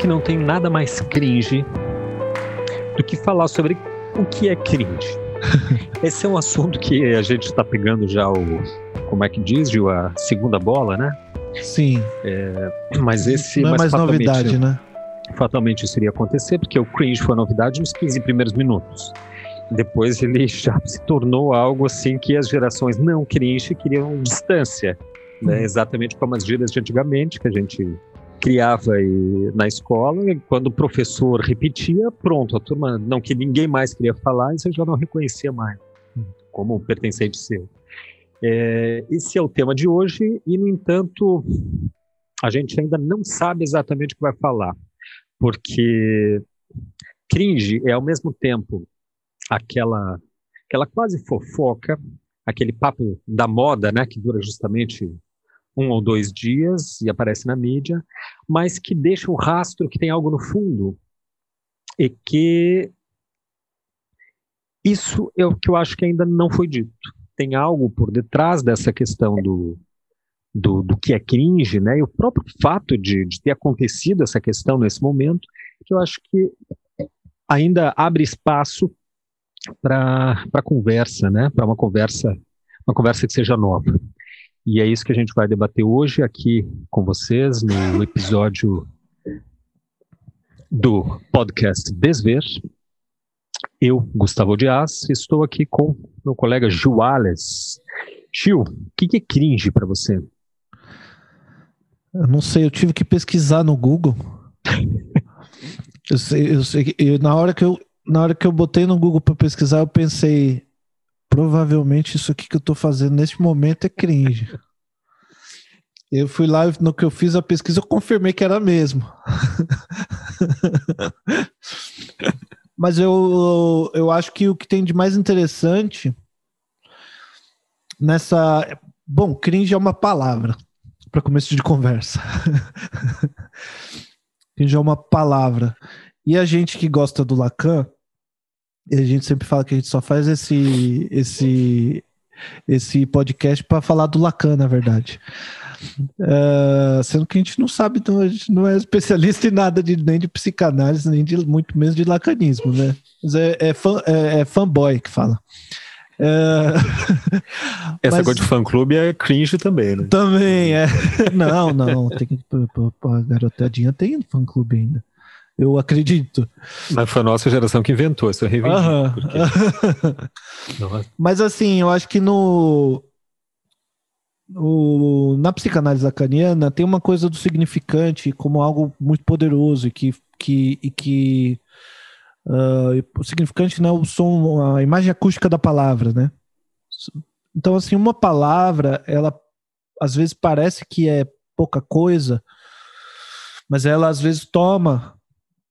que não tem nada mais cringe do que falar sobre o que é cringe. Esse é um assunto que a gente está pegando já o, como é que diz, Gil, a segunda bola, né? Sim. É, mas esse. Não é mais novidade, né? Fatalmente isso iria acontecer, porque o cringe foi novidade nos 15 primeiros minutos. Depois ele já se tornou algo assim que as gerações não cringe queriam distância. Né? Hum. Exatamente como as gírias de antigamente, que a gente criava aí na escola, e quando o professor repetia, pronto, a turma não que ninguém mais queria falar e você já não reconhecia mais como um pertencente seu. É, esse é o tema de hoje e, no entanto, a gente ainda não sabe exatamente o que vai falar, porque cringe é ao mesmo tempo aquela aquela quase fofoca, aquele papo da moda, né, que dura justamente um ou dois dias e aparece na mídia, mas que deixa um rastro que tem algo no fundo e que isso é o que eu acho que ainda não foi dito. Tem algo por detrás dessa questão do, do, do que é cringe, né? E o próprio fato de, de ter acontecido essa questão nesse momento, que eu acho que ainda abre espaço para conversa, né? Para uma conversa, uma conversa que seja nova. E é isso que a gente vai debater hoje aqui com vocês no episódio do podcast Desver. Eu, Gustavo Dias, estou aqui com meu colega Juales. Gil, o que, que é cringe para você? Eu não sei, eu tive que pesquisar no Google. eu sei, eu sei eu, na hora que eu na hora que eu botei no Google para pesquisar, eu pensei, provavelmente isso aqui que eu tô fazendo neste momento é cringe. Eu fui lá, no que eu fiz a pesquisa, eu confirmei que era mesmo. Mas eu, eu acho que o que tem de mais interessante nessa. Bom, cringe é uma palavra para começo de conversa. cringe é uma palavra. E a gente que gosta do Lacan, e a gente sempre fala que a gente só faz esse, esse, esse podcast para falar do Lacan, na verdade. Uh, sendo que a gente não sabe, então a gente não é especialista em nada de, nem de psicanálise, nem de muito menos de lacanismo, né? Mas é, é, fã, é, é fanboy que fala. Uh, Essa mas, coisa de fã clube é cringe também, né? Também, é. Não, não, tem que. A garotadinha tem fã clube ainda. Eu acredito. Mas foi a nossa geração que inventou, isso eu reivindico. Porque... Mas assim, eu acho que no, no, na psicanálise lacaniana tem uma coisa do significante como algo muito poderoso e que, que, e que uh, o significante não é o som, a imagem acústica da palavra, né? Então, assim, uma palavra, ela às vezes parece que é pouca coisa, mas ela às vezes toma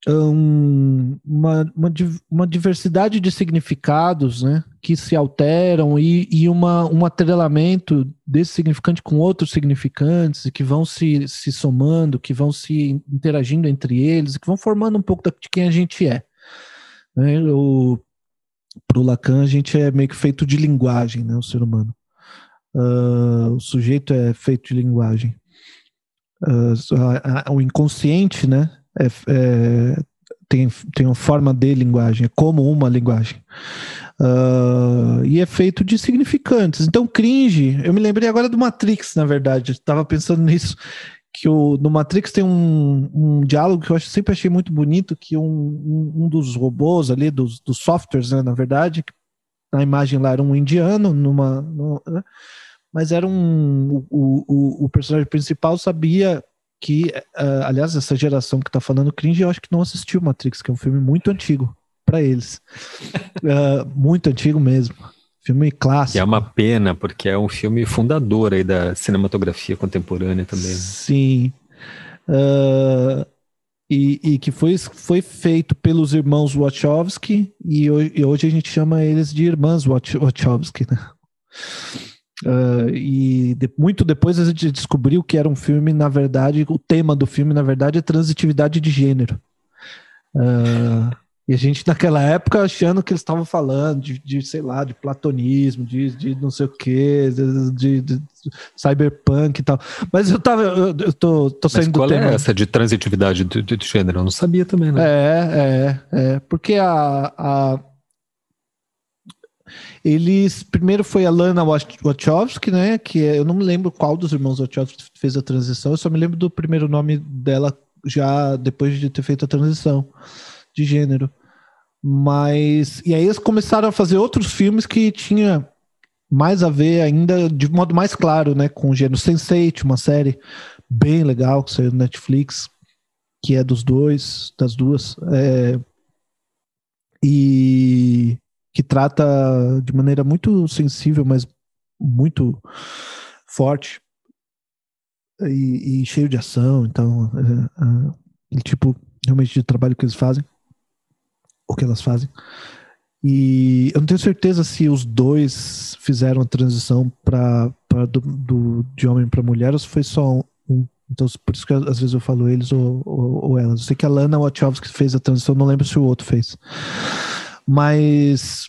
um, uma, uma, uma, diversidade de significados né, que se alteram e, e uma, um atrelamento desse significante com outros significantes que vão se, se somando, que vão se interagindo entre eles, que vão formando um pouco de quem a gente é. Né? Para o Lacan, a gente é meio que feito de linguagem, né, o ser humano. Uh, o sujeito é feito de linguagem. Uh, o inconsciente, né, é, é, tem, tem uma forma de linguagem, é como uma linguagem. Uh, e é feito de significantes. Então, cringe, eu me lembrei agora do Matrix, na verdade. Estava pensando nisso. Que o, no Matrix tem um, um diálogo que eu acho, sempre achei muito bonito, que um, um, um dos robôs ali, dos, dos softwares, né, na verdade, na imagem lá era um indiano, numa, né, mas era um. O, o, o personagem principal sabia que, uh, aliás, essa geração que tá falando cringe, eu acho que não assistiu Matrix, que é um filme muito antigo para eles. uh, muito antigo mesmo. Filme clássico. E é uma pena, porque é um filme fundador aí da cinematografia contemporânea também. Né? Sim. Uh, e, e, que foi, foi feito pelos irmãos Wachowski, e hoje, e hoje a gente chama eles de irmãs Wachowski, né? Uh, e de, muito depois a gente descobriu que era um filme, na verdade, o tema do filme, na verdade, é transitividade de gênero. Uh, E a gente, naquela época, achando que eles estavam falando de, de, sei lá, de platonismo, de, de não sei o quê, de, de, cyberpunk e tal. Mas eu tava, eu, eu tô, tô saindo qual do tema. é essa de transitividade de, de, gênero? Eu não sabia também, né? É, é, é. Porque a, a eles primeiro foi a Lana Wachowski, né? Que é, eu não me lembro qual dos irmãos Wachowski fez a transição. Eu só me lembro do primeiro nome dela já depois de ter feito a transição de gênero. Mas. E aí eles começaram a fazer outros filmes que tinha mais a ver ainda de modo mais claro, né? Com o gênero Sense8, uma série bem legal que saiu no Netflix, que é dos dois, das duas. É, e que trata de maneira muito sensível, mas muito forte e, e cheio de ação. Então, é, é, tipo realmente de trabalho que eles fazem o que elas fazem. E eu não tenho certeza se os dois fizeram a transição para do, do, de homem para mulher ou se foi só um. Então, por isso que às vezes eu falo eles ou, ou, ou elas. Eu sei que a Lana Wachowski fez a transição, não lembro se o outro fez. Mas.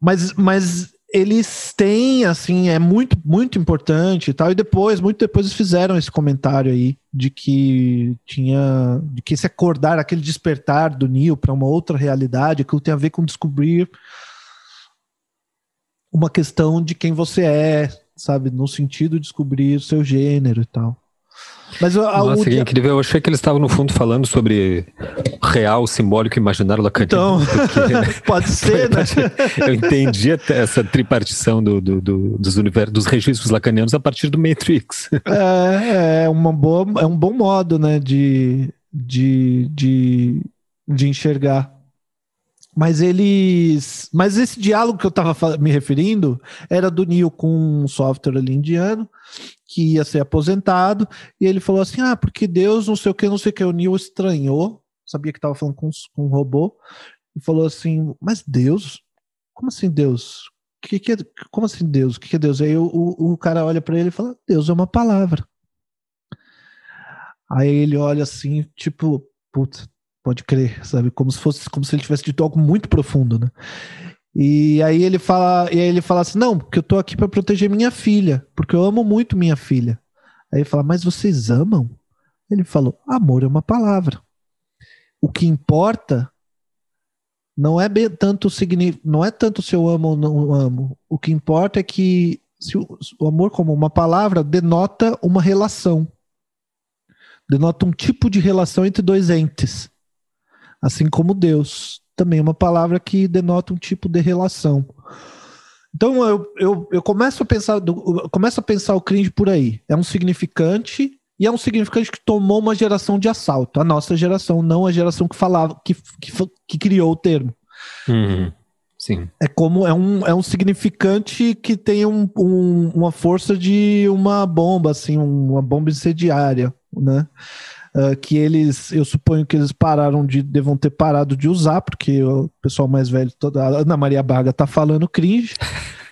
Mas, mas eles têm, assim, é muito, muito importante e tal. E depois, muito depois, eles fizeram esse comentário aí de que tinha. de que esse acordar, aquele despertar do Neil para uma outra realidade, aquilo tem a ver com descobrir uma questão de quem você é, sabe? No sentido de descobrir o seu gênero e tal. Mas a, Nossa, que incrível. Eu achei que eles estavam, no fundo, falando sobre real, simbólico e imaginário lacaniano. Então, porque... pode ser, né? Eu entendi essa tripartição do, do, do, dos, univers, dos registros lacanianos a partir do Matrix. É, é, uma boa, é um bom modo, né, de, de, de, de enxergar. Mas eles. Mas esse diálogo que eu estava me referindo era do Neil com um software ali indiano que ia ser aposentado, e ele falou assim: ah, porque Deus não sei o que, não sei o que. O Neil estranhou, sabia que estava falando com, com um robô, e falou assim: mas Deus? Como assim Deus? Que que é, como assim Deus? O que, que é Deus? Aí o, o, cara olha para ele e fala: Deus é uma palavra. Aí ele olha assim, tipo, putz, pode crer, sabe? Como se fosse, como se ele tivesse dito algo muito profundo, né? E aí ele fala, e ele fala assim: "Não, porque eu tô aqui para proteger minha filha, porque eu amo muito minha filha". Aí ele fala: "Mas vocês amam?". Ele falou: "Amor é uma palavra. O que importa não é bem tanto não é tanto se eu amo ou não amo. O que importa é que o, o amor como uma palavra denota uma relação. Denota um tipo de relação entre dois entes. Assim como Deus também é uma palavra que denota um tipo de relação. Então eu, eu, eu começo a pensar eu começo a pensar o cringe por aí. É um significante e é um significante que tomou uma geração de assalto. A nossa geração, não a geração que falava, que, que, que criou o termo. Uhum. Sim. É como é um, é um significante que tem um, um, uma força de uma bomba, assim, uma bomba incendiária, né? Uh, que eles, eu suponho que eles pararam de, devam ter parado de usar, porque o pessoal mais velho, toda, a Ana Maria Baga tá falando cringe.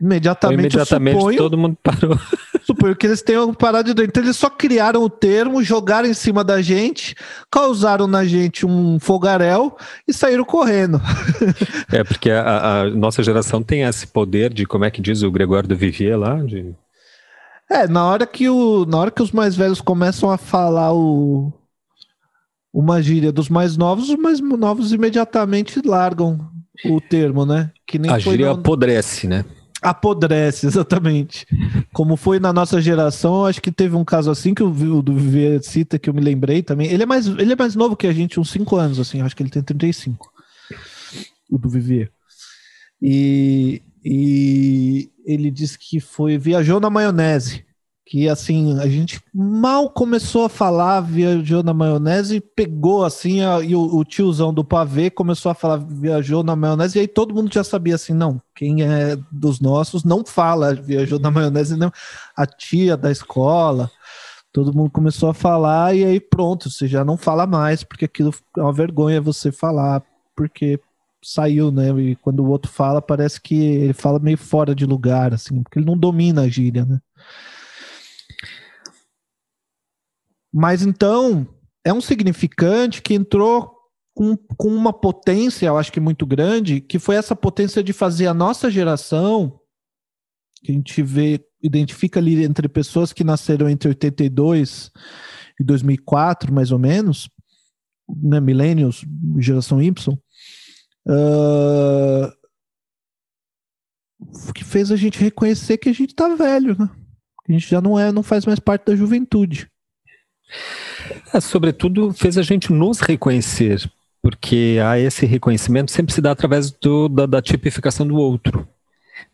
Imediatamente, imediatamente suponho, todo mundo parou. Suponho que eles tenham parado de. Então eles só criaram o termo, jogaram em cima da gente, causaram na gente um fogaréu e saíram correndo. É, porque a, a nossa geração tem esse poder de, como é que diz o Gregório do Vivier lá? De é, na hora que, o, na hora que os mais velhos começam a falar o, uma gíria dos mais novos, os mais novos imediatamente largam o termo, né? Que nem a gíria apodrece, né? Apodrece, exatamente. Como foi na nossa geração, acho que teve um caso assim que o do Viver cita, que eu me lembrei também. Ele é mais, ele é mais novo que a gente, uns 5 anos, assim, acho que ele tem 35. O do Viver. E, e ele disse que foi viajou na maionese. Que assim, a gente mal começou a falar, viajou na maionese pegou assim, a, e o, o, tiozão do pavê começou a falar, viajou na maionese, e aí todo mundo já sabia assim, não, quem é dos nossos não fala, viajou na maionese, não. A tia da escola, todo mundo começou a falar, e aí pronto, você já não fala mais, porque aquilo é uma vergonha você falar, porque saiu, né? E quando o outro fala, parece que ele fala meio fora de lugar, assim, porque ele não domina a gíria, né? Mas então, é um significante que entrou com, com uma potência, eu acho que muito grande, que foi essa potência de fazer a nossa geração, que a gente vê, identifica ali entre pessoas que nasceram entre 82 e 2004, mais ou menos, né, millennials, geração Y, uh, que fez a gente reconhecer que a gente tá velho, né? A gente já não é, não faz mais parte da juventude. É, sobretudo fez a gente nos reconhecer, porque há esse reconhecimento sempre se dá através do, da, da, tipificação do outro.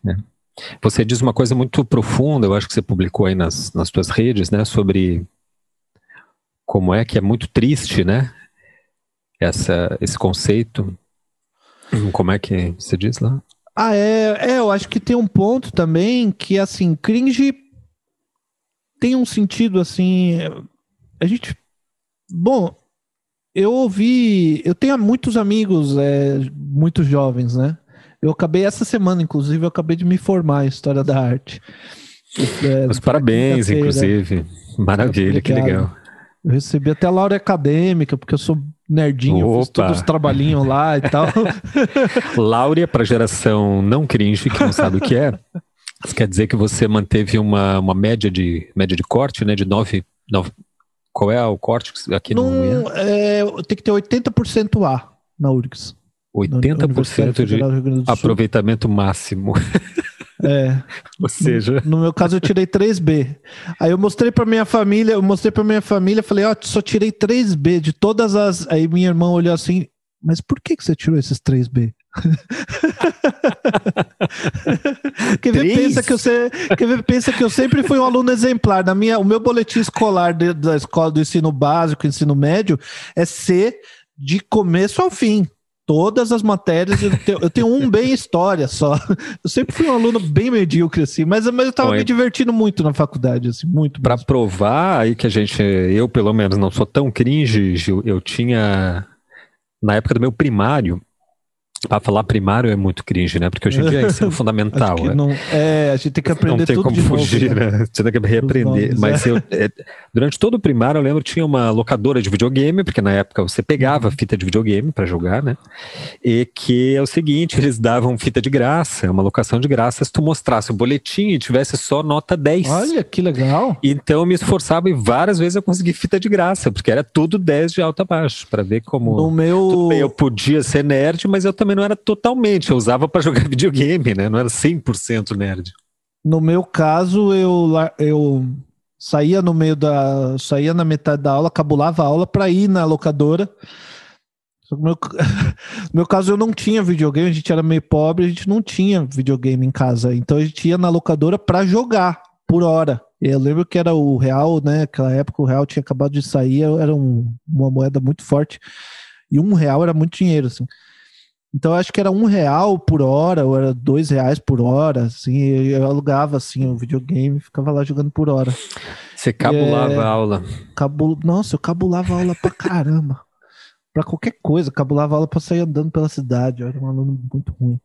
Né? Você diz uma coisa muito profunda, eu acho que você publicou aí nas, nas suas redes, né, sobre como é que é muito triste, né, essa, esse conceito. Como é que você diz lá? Ah, é, é, eu acho que tem um ponto também que, assim, cringe tem um sentido, assim, a gente, bom, eu ouvi, eu tenho muitos amigos, é, muito jovens, né, eu acabei essa semana, inclusive, eu acabei de me formar em História da Arte. É, Os parabéns, inclusive. Maravilha, que legal. Eu recebi até a Laura Acadêmica, porque eu sou nerdinho, Opa. fiz todos os trabalhinhos lá e tal. Laura, para geração não cringe, que não sabe o que é, quer dizer que você manteve uma, uma média, de, média de corte, né, de 9, 9 qual é o corte aqui no Num, é, Tem que ter 80% A na URGS. 80% de aproveitamento máximo. É. Ou seja, no, no, meu caso eu tirei 3B. Aí eu mostrei para minha família, eu mostrei para minha família, falei, ó, oh, só tirei 3B de todas as. Aí minha irmã olhou assim, mas por que que você tirou esses 3B? quer ver, pensa que eu quer ver, pensa que eu sempre fui um aluno exemplar. Na minha, o meu boletim escolar de, da escola do ensino básico, ensino médio, é ser de começo ao fim todas as matérias. Eu tenho, eu tenho um bem história só. Eu sempre fui um aluno bem medíocre, assim, mas, mas eu estava me divertindo muito na faculdade, assim, muito. Para provar aí que a gente, eu pelo menos não sou tão cringe, Gil, eu tinha, na época do meu primário, para falar primário é muito cringe, né? Porque hoje em dia é ensino fundamental. É. Não, é, a gente tem que aprender Não tem como fugir, novo, né? né? Você tem que reaprender. Nomes, Mas é. eu, é, durante todo o primário, eu lembro que tinha uma locadora de videogame, porque na época você pegava uhum. fita de videogame para jogar, né? E que é o seguinte, eles davam fita de graça, uma locação de graça, se tu mostrasse o boletim e tivesse só nota 10. Olha, que legal. Então eu me esforçava e várias vezes eu consegui fita de graça, porque era tudo 10 de alto a baixo, para ver como... No meu... Bem, eu podia ser nerd, mas eu também também não era totalmente, eu usava para jogar videogame, né? Não era 100% nerd. No meu caso, eu, eu saía no meio da. saía na metade da aula, cabulava a aula para ir na locadora. No meu, no meu caso, eu não tinha videogame, a gente era meio pobre, a gente não tinha videogame em casa. Então a gente ia na locadora para jogar por hora. Eu lembro que era o real, né? Naquela época o real tinha acabado de sair, era um, uma moeda muito forte. E um real era muito dinheiro, assim. Então eu acho que era um real por hora, ou era dois reais por hora, assim, eu alugava assim o um videogame e ficava lá jogando por hora. Você cabulava é, a aula? Cabul... Nossa, eu cabulava a aula pra caramba. pra qualquer coisa, cabulava aula pra sair andando pela cidade. Eu era um aluno muito ruim.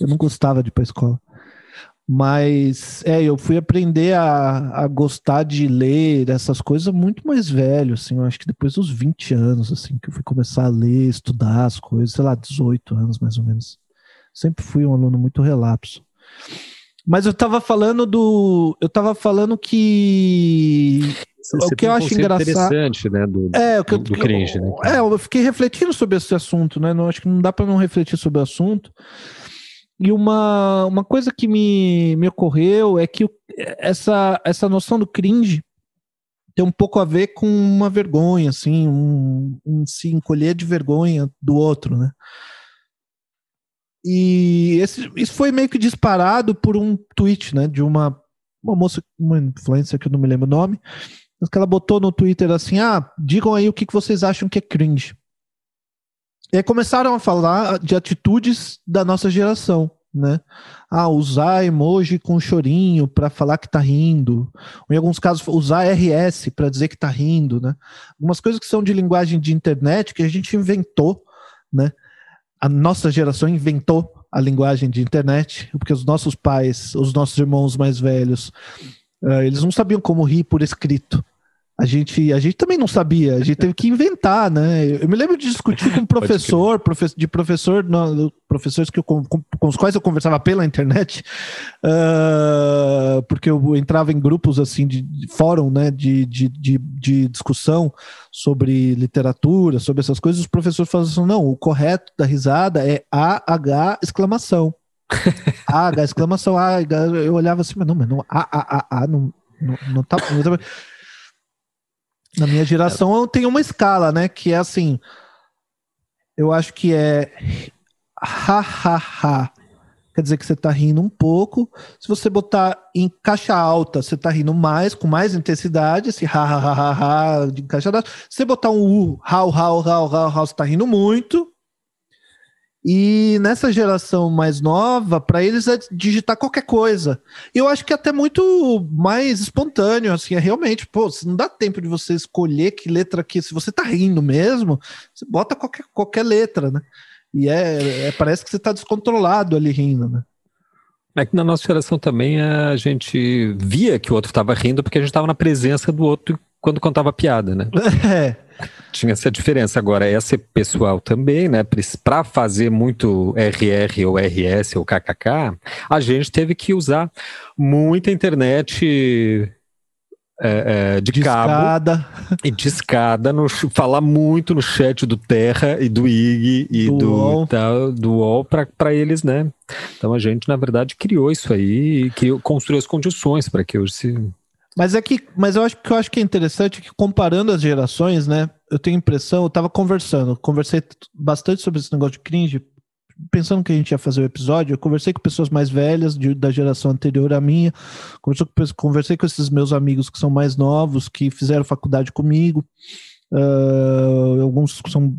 Eu não gostava de ir pra escola. Mas é, eu fui aprender a, a gostar de ler essas coisas muito mais velho, assim, eu acho que depois dos 20 anos, assim, que eu fui começar a ler, estudar as coisas, sei lá, 18 anos mais ou menos. Sempre fui um aluno muito relapso. Mas eu tava falando do. Eu tava falando que. Você o que eu acho engraçado. interessante, né? Do, é, o que, do cringe, né? É, eu fiquei refletindo sobre esse assunto, né? Não, acho que não dá para não refletir sobre o assunto. E uma, uma coisa que me, me ocorreu é que essa, essa noção do cringe tem um pouco a ver com uma vergonha, assim, um, um se encolher de vergonha do outro, né? E esse, isso foi meio que disparado por um tweet, né, de uma, uma moça, uma influencer que eu não me lembro o nome, mas que ela botou no Twitter assim, ah, digam aí o que, que vocês acham que é cringe. E aí começaram a falar de atitudes da nossa geração, né? Ah, usar emoji com chorinho para falar que tá rindo. Ou em alguns casos, usar RS para dizer que tá rindo, né? Algumas coisas que são de linguagem de internet que a gente inventou, né? A nossa geração inventou a linguagem de internet, porque os nossos pais, os nossos irmãos mais velhos, uh, eles não sabiam como rir por escrito. A gente, a gente também não sabia, a gente teve que inventar, né? Eu me lembro de discutir com um professor, de professor, professores que eu, com, com, os quais eu conversava pela internet, uh, porque eu entrava em grupos assim de, de fórum, né, de, de, de, de, discussão sobre literatura, sobre essas coisas. Os professores falavam assim: não, o correto da risada é AH exclamação. AH exclamação, AH. Eu olhava assim, mas não, mas não, A, A, A, A, não, não, não tá. Não tá na minha geração eu tenho uma escala, né? Que é assim. Eu acho que é ha ha ha. Quer dizer que você tá rindo um pouco. Se você botar em caixa alta, você tá rindo mais, com mais intensidade. Esse ha ha ha ha, ha de caixa alta. Se você botar um u, how, how, how, how, how, você tá rindo muito. E nessa geração mais nova, para eles é digitar qualquer coisa. E eu acho que é até muito mais espontâneo, assim, é realmente, pô, não dá tempo de você escolher que letra que, se você tá rindo mesmo, você bota qualquer, qualquer letra, né? E é, é parece que você tá descontrolado ali rindo, né? É que na nossa geração também a gente via que o outro estava rindo porque a gente estava na presença do outro quando contava piada, né? É. Tinha essa diferença. Agora, essa pessoal também, né? Para fazer muito RR ou RS ou KKK, a gente teve que usar muita internet é, é, de, de cabo escada. e de escada, no, falar muito no chat do Terra e do IG e do, do UOL, do UOL para eles, né? Então a gente, na verdade, criou isso aí e criou, construiu as condições para que hoje se mas é que, mas eu acho que eu acho que é interessante que comparando as gerações, né? Eu tenho impressão, eu tava conversando, conversei bastante sobre esse negócio de cringe, pensando que a gente ia fazer o episódio, eu conversei com pessoas mais velhas de, da geração anterior à minha, conversei com esses meus amigos que são mais novos, que fizeram faculdade comigo, uh, alguns são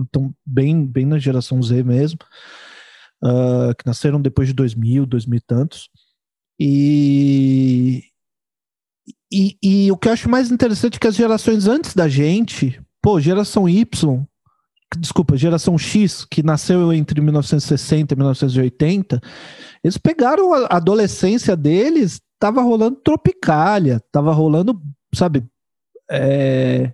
estão bem, bem na geração Z mesmo, uh, que nasceram depois de 2000, 2000 e tantos, e, e, e, o que eu acho mais interessante é que as gerações antes da gente, pô, geração Y, desculpa, geração X, que nasceu entre 1960 e 1980, eles pegaram a adolescência deles, tava rolando Tropicália, tava rolando, sabe, é,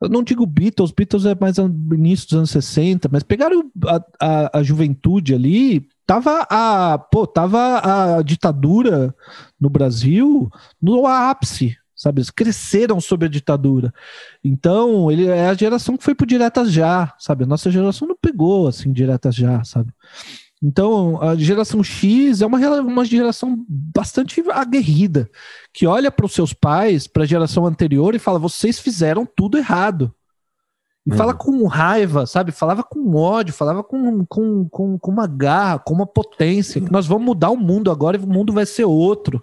eu não digo Beatles, Beatles é mais início dos anos 60, mas pegaram a, a, a juventude ali, tava a, pô, tava a ditadura no Brasil no ápice, sabe? Eles cresceram sob a ditadura. Então, ele é a geração que foi por diretas já, sabe? A nossa geração não pegou assim diretas já, sabe? Então, a geração X é uma, uma geração bastante aguerrida, que olha para os seus pais, para a geração anterior e fala: vocês fizeram tudo errado. E fala uhum. com raiva, sabe? Falava com ódio, falava com, com, com, com uma garra, com uma potência. Nós vamos mudar o mundo agora e o mundo vai ser outro.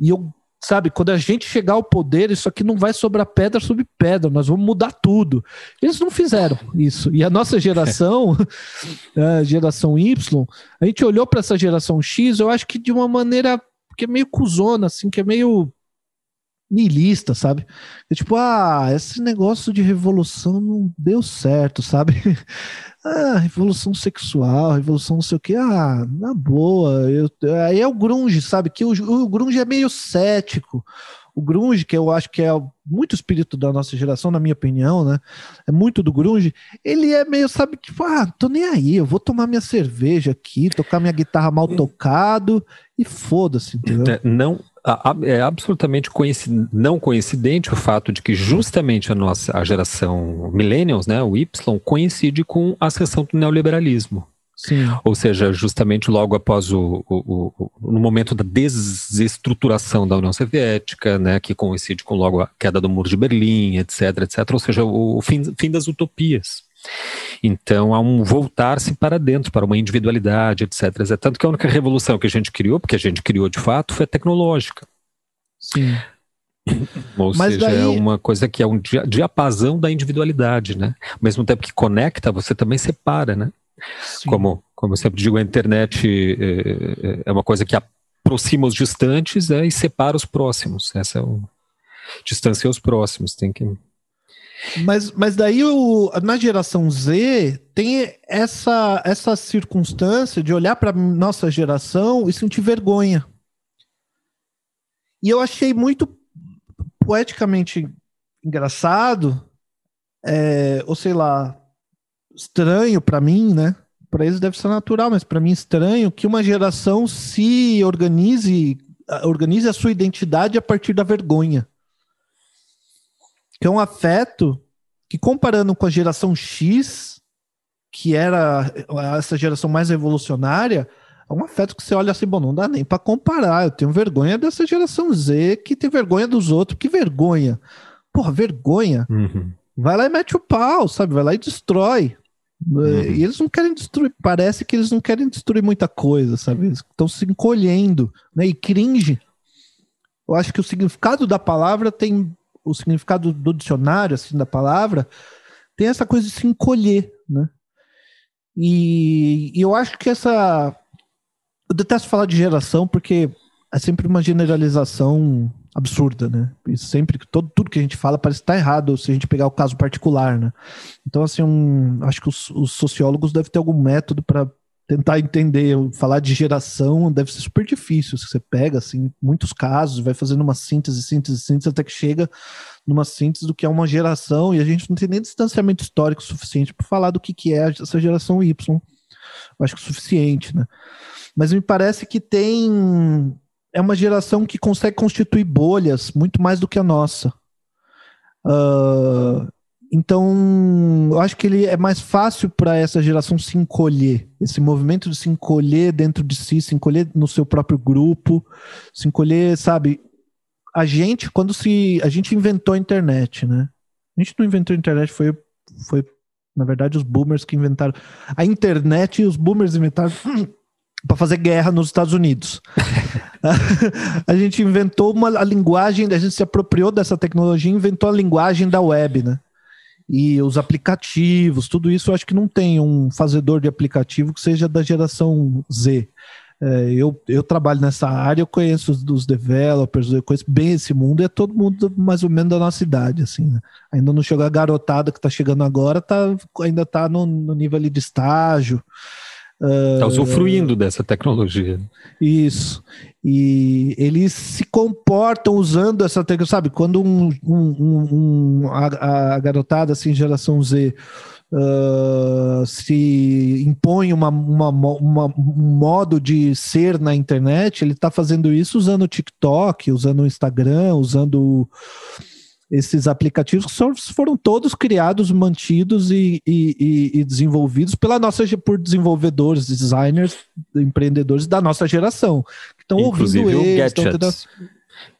E eu, sabe, quando a gente chegar ao poder, isso aqui não vai sobrar pedra sobre pedra, nós vamos mudar tudo. Eles não fizeram isso. E a nossa geração, a geração Y, a gente olhou para essa geração X, eu acho que de uma maneira que é meio cuzona, assim, que é meio niilista, sabe? É tipo, ah, esse negócio de revolução não deu certo, sabe? ah, revolução sexual, revolução não sei o que, ah, na boa. Eu, aí é o grunge, sabe? Que o, o grunge é meio cético. O grunge, que eu acho que é muito espírito da nossa geração, na minha opinião, né? É muito do grunge. Ele é meio, sabe, tipo, ah, tô nem aí, eu vou tomar minha cerveja aqui, tocar minha guitarra mal tocado e foda-se, entendeu? Não, é absolutamente coincid... não coincidente o fato de que justamente a nossa a geração millennials, né, o Y, coincide com a ascensão do neoliberalismo. Sim. Ou seja, justamente logo após o, o, o, no momento da desestruturação da União Soviética, né, que coincide com logo a queda do Muro de Berlim, etc, etc, ou seja, o, o fim, fim das utopias. Então há um voltar-se para dentro, para uma individualidade, etc, etc. Tanto que a única revolução que a gente criou, porque a gente criou de fato, foi a tecnológica. Sim. Ou Mas seja, é daí... é uma coisa que é um diapasão da individualidade, né? Ao mesmo tempo que conecta, você também separa, né? Sim. Como, como eu sempre digo, a internet é, é uma coisa que aproxima os distantes é, e separa os próximos. Essa é o distancia os próximos. Tem que mas, mas daí o, na geração Z tem essa, essa circunstância de olhar para nossa geração e sentir vergonha. E eu achei muito poeticamente engraçado, é, ou sei lá, estranho para mim, né? Para eles deve ser natural, mas para mim estranho que uma geração se organize, organize a sua identidade a partir da vergonha. É um afeto que comparando com a geração X, que era essa geração mais revolucionária, é um afeto que você olha assim, bom, não dá nem para comparar. Eu tenho vergonha dessa geração Z que tem vergonha dos outros. Que vergonha. Porra, vergonha. Uhum. Vai lá e mete o pau, sabe? Vai lá e destrói. Uhum. E eles não querem destruir, parece que eles não querem destruir muita coisa, sabe? Eles estão se encolhendo, né? E cringe. Eu acho que o significado da palavra tem o significado do dicionário assim da palavra tem essa coisa de se encolher, né? E, e eu acho que essa eu detesto falar de geração porque é sempre uma generalização absurda, né? E sempre todo tudo que a gente fala parece estar errado se a gente pegar o caso particular, né? Então assim, um, acho que os, os sociólogos devem ter algum método para tentar entender, falar de geração deve ser super difícil. Você pega assim muitos casos, vai fazendo uma síntese, síntese, síntese até que chega numa síntese do que é uma geração e a gente não tem nem distanciamento histórico suficiente para falar do que que é essa geração Y. Eu acho que é suficiente, né? Mas me parece que tem é uma geração que consegue constituir bolhas muito mais do que a nossa. Uh, então, eu acho que ele é mais fácil para essa geração se encolher. Esse movimento de se encolher dentro de si, se encolher no seu próprio grupo, se encolher, sabe? A gente, quando se. A gente inventou a internet, né? A gente não inventou a internet, foi, foi na verdade, os boomers que inventaram. A internet e os boomers inventaram para fazer guerra nos Estados Unidos. a gente inventou uma a linguagem, a gente se apropriou dessa tecnologia, inventou a linguagem da web, né? E os aplicativos, tudo isso, eu acho que não tem um fazedor de aplicativo que seja da geração Z. É, eu, eu trabalho nessa área, eu conheço os, os developers, eu conheço bem esse mundo, e é todo mundo mais ou menos da nossa idade, assim, né? Ainda não chegou a garotada que está chegando agora, tá, ainda está no, no nível ali de estágio. Está uh, usufruindo dessa tecnologia. Isso. E eles se comportam usando essa tecnologia, sabe? Quando um, um, um a, a, garotada, assim, geração Z, uh, se impõe uma, uma, uma, um modo de ser na internet, ele está fazendo isso usando o TikTok, usando o Instagram, usando esses aplicativos foram todos criados, mantidos e, e, e, desenvolvidos pela nossa por desenvolvedores, designers, empreendedores da nossa geração que estão ouvindo eles, estão tendo...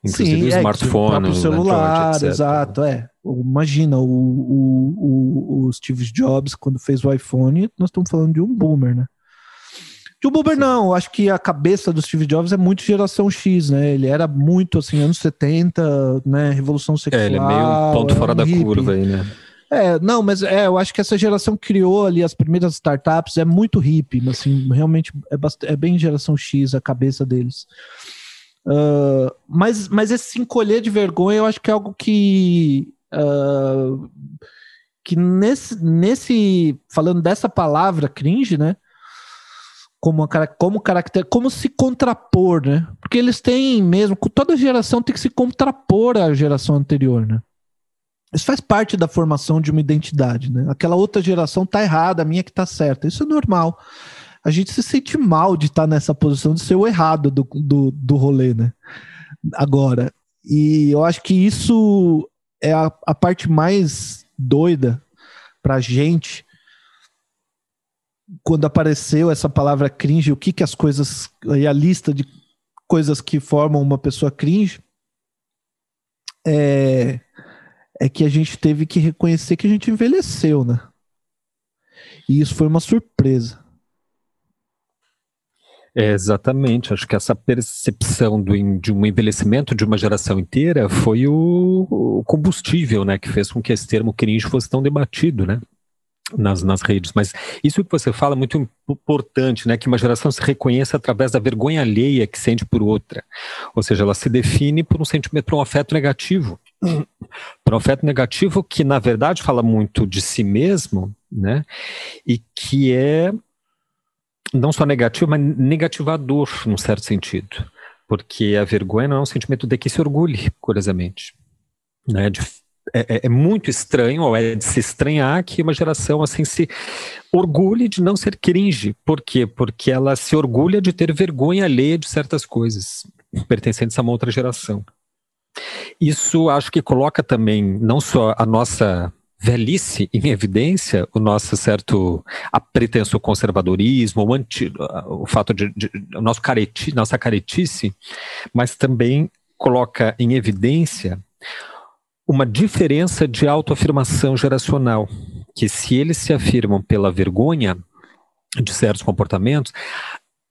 Inclusive Sim, o é, smartphone, o celular, Android, exato, é. Imagina o, o, o, Steve Jobs quando fez o iPhone, nós estamos falando de um boomer, né? De um boomer não, acho que a cabeça do Steve Jobs é muito geração X, né? Ele era muito assim, anos 70, né? Revolução sexual. É, ele é meio um ponto fora um da hippie. curva aí, né? É, não, mas é, eu acho que essa geração criou ali as primeiras startups, é muito hippie, assim, realmente é, bastante, é bem geração X a cabeça deles. Uh, mas, mas esse se encolher de vergonha, eu acho que é algo que. Uh, que nesse, nesse. Falando dessa palavra cringe, né? Como, como caracter, como se contrapor, né? Porque eles têm mesmo, toda geração tem que se contrapor à geração anterior, né? Isso faz parte da formação de uma identidade, né? Aquela outra geração tá errada, a minha que tá certa. Isso é normal. A gente se sente mal de estar tá nessa posição de ser o errado do, do, do rolê, né? Agora. E eu acho que isso é a, a parte mais doida pra gente quando apareceu essa palavra cringe, o que que as coisas, aí a lista de coisas que formam uma pessoa cringe, é, é que a gente teve que reconhecer que a gente envelheceu, né? E isso foi uma surpresa. É, exatamente, acho que essa percepção do, de um envelhecimento de uma geração inteira foi o, o combustível, né, que fez com que esse termo cringe fosse tão debatido, né? Nas, nas redes. Mas isso que você fala é muito importante, né? Que uma geração se reconheça através da vergonha alheia que sente por outra. Ou seja, ela se define por um sentimento, por um afeto negativo. Por um afeto negativo que, na verdade, fala muito de si mesmo, né? E que é não só negativo, mas negativador, num certo sentido. Porque a vergonha não é um sentimento de que se orgulhe, curiosamente. né, de é, é, é, muito estranho, ou é de se estranhar que uma geração assim se orgulhe de não ser cringe. Por quê? Porque ela se orgulha de ter vergonha alheia de certas coisas pertencentes a uma outra geração. Isso acho que coloca também não só a nossa velhice em evidência, o nosso certo a pretenso conservadorismo, o, anti, o fato de, de nosso careti, nossa caretice, mas também coloca em evidência uma diferença de autoafirmação geracional, que se eles se afirmam pela vergonha de certos comportamentos,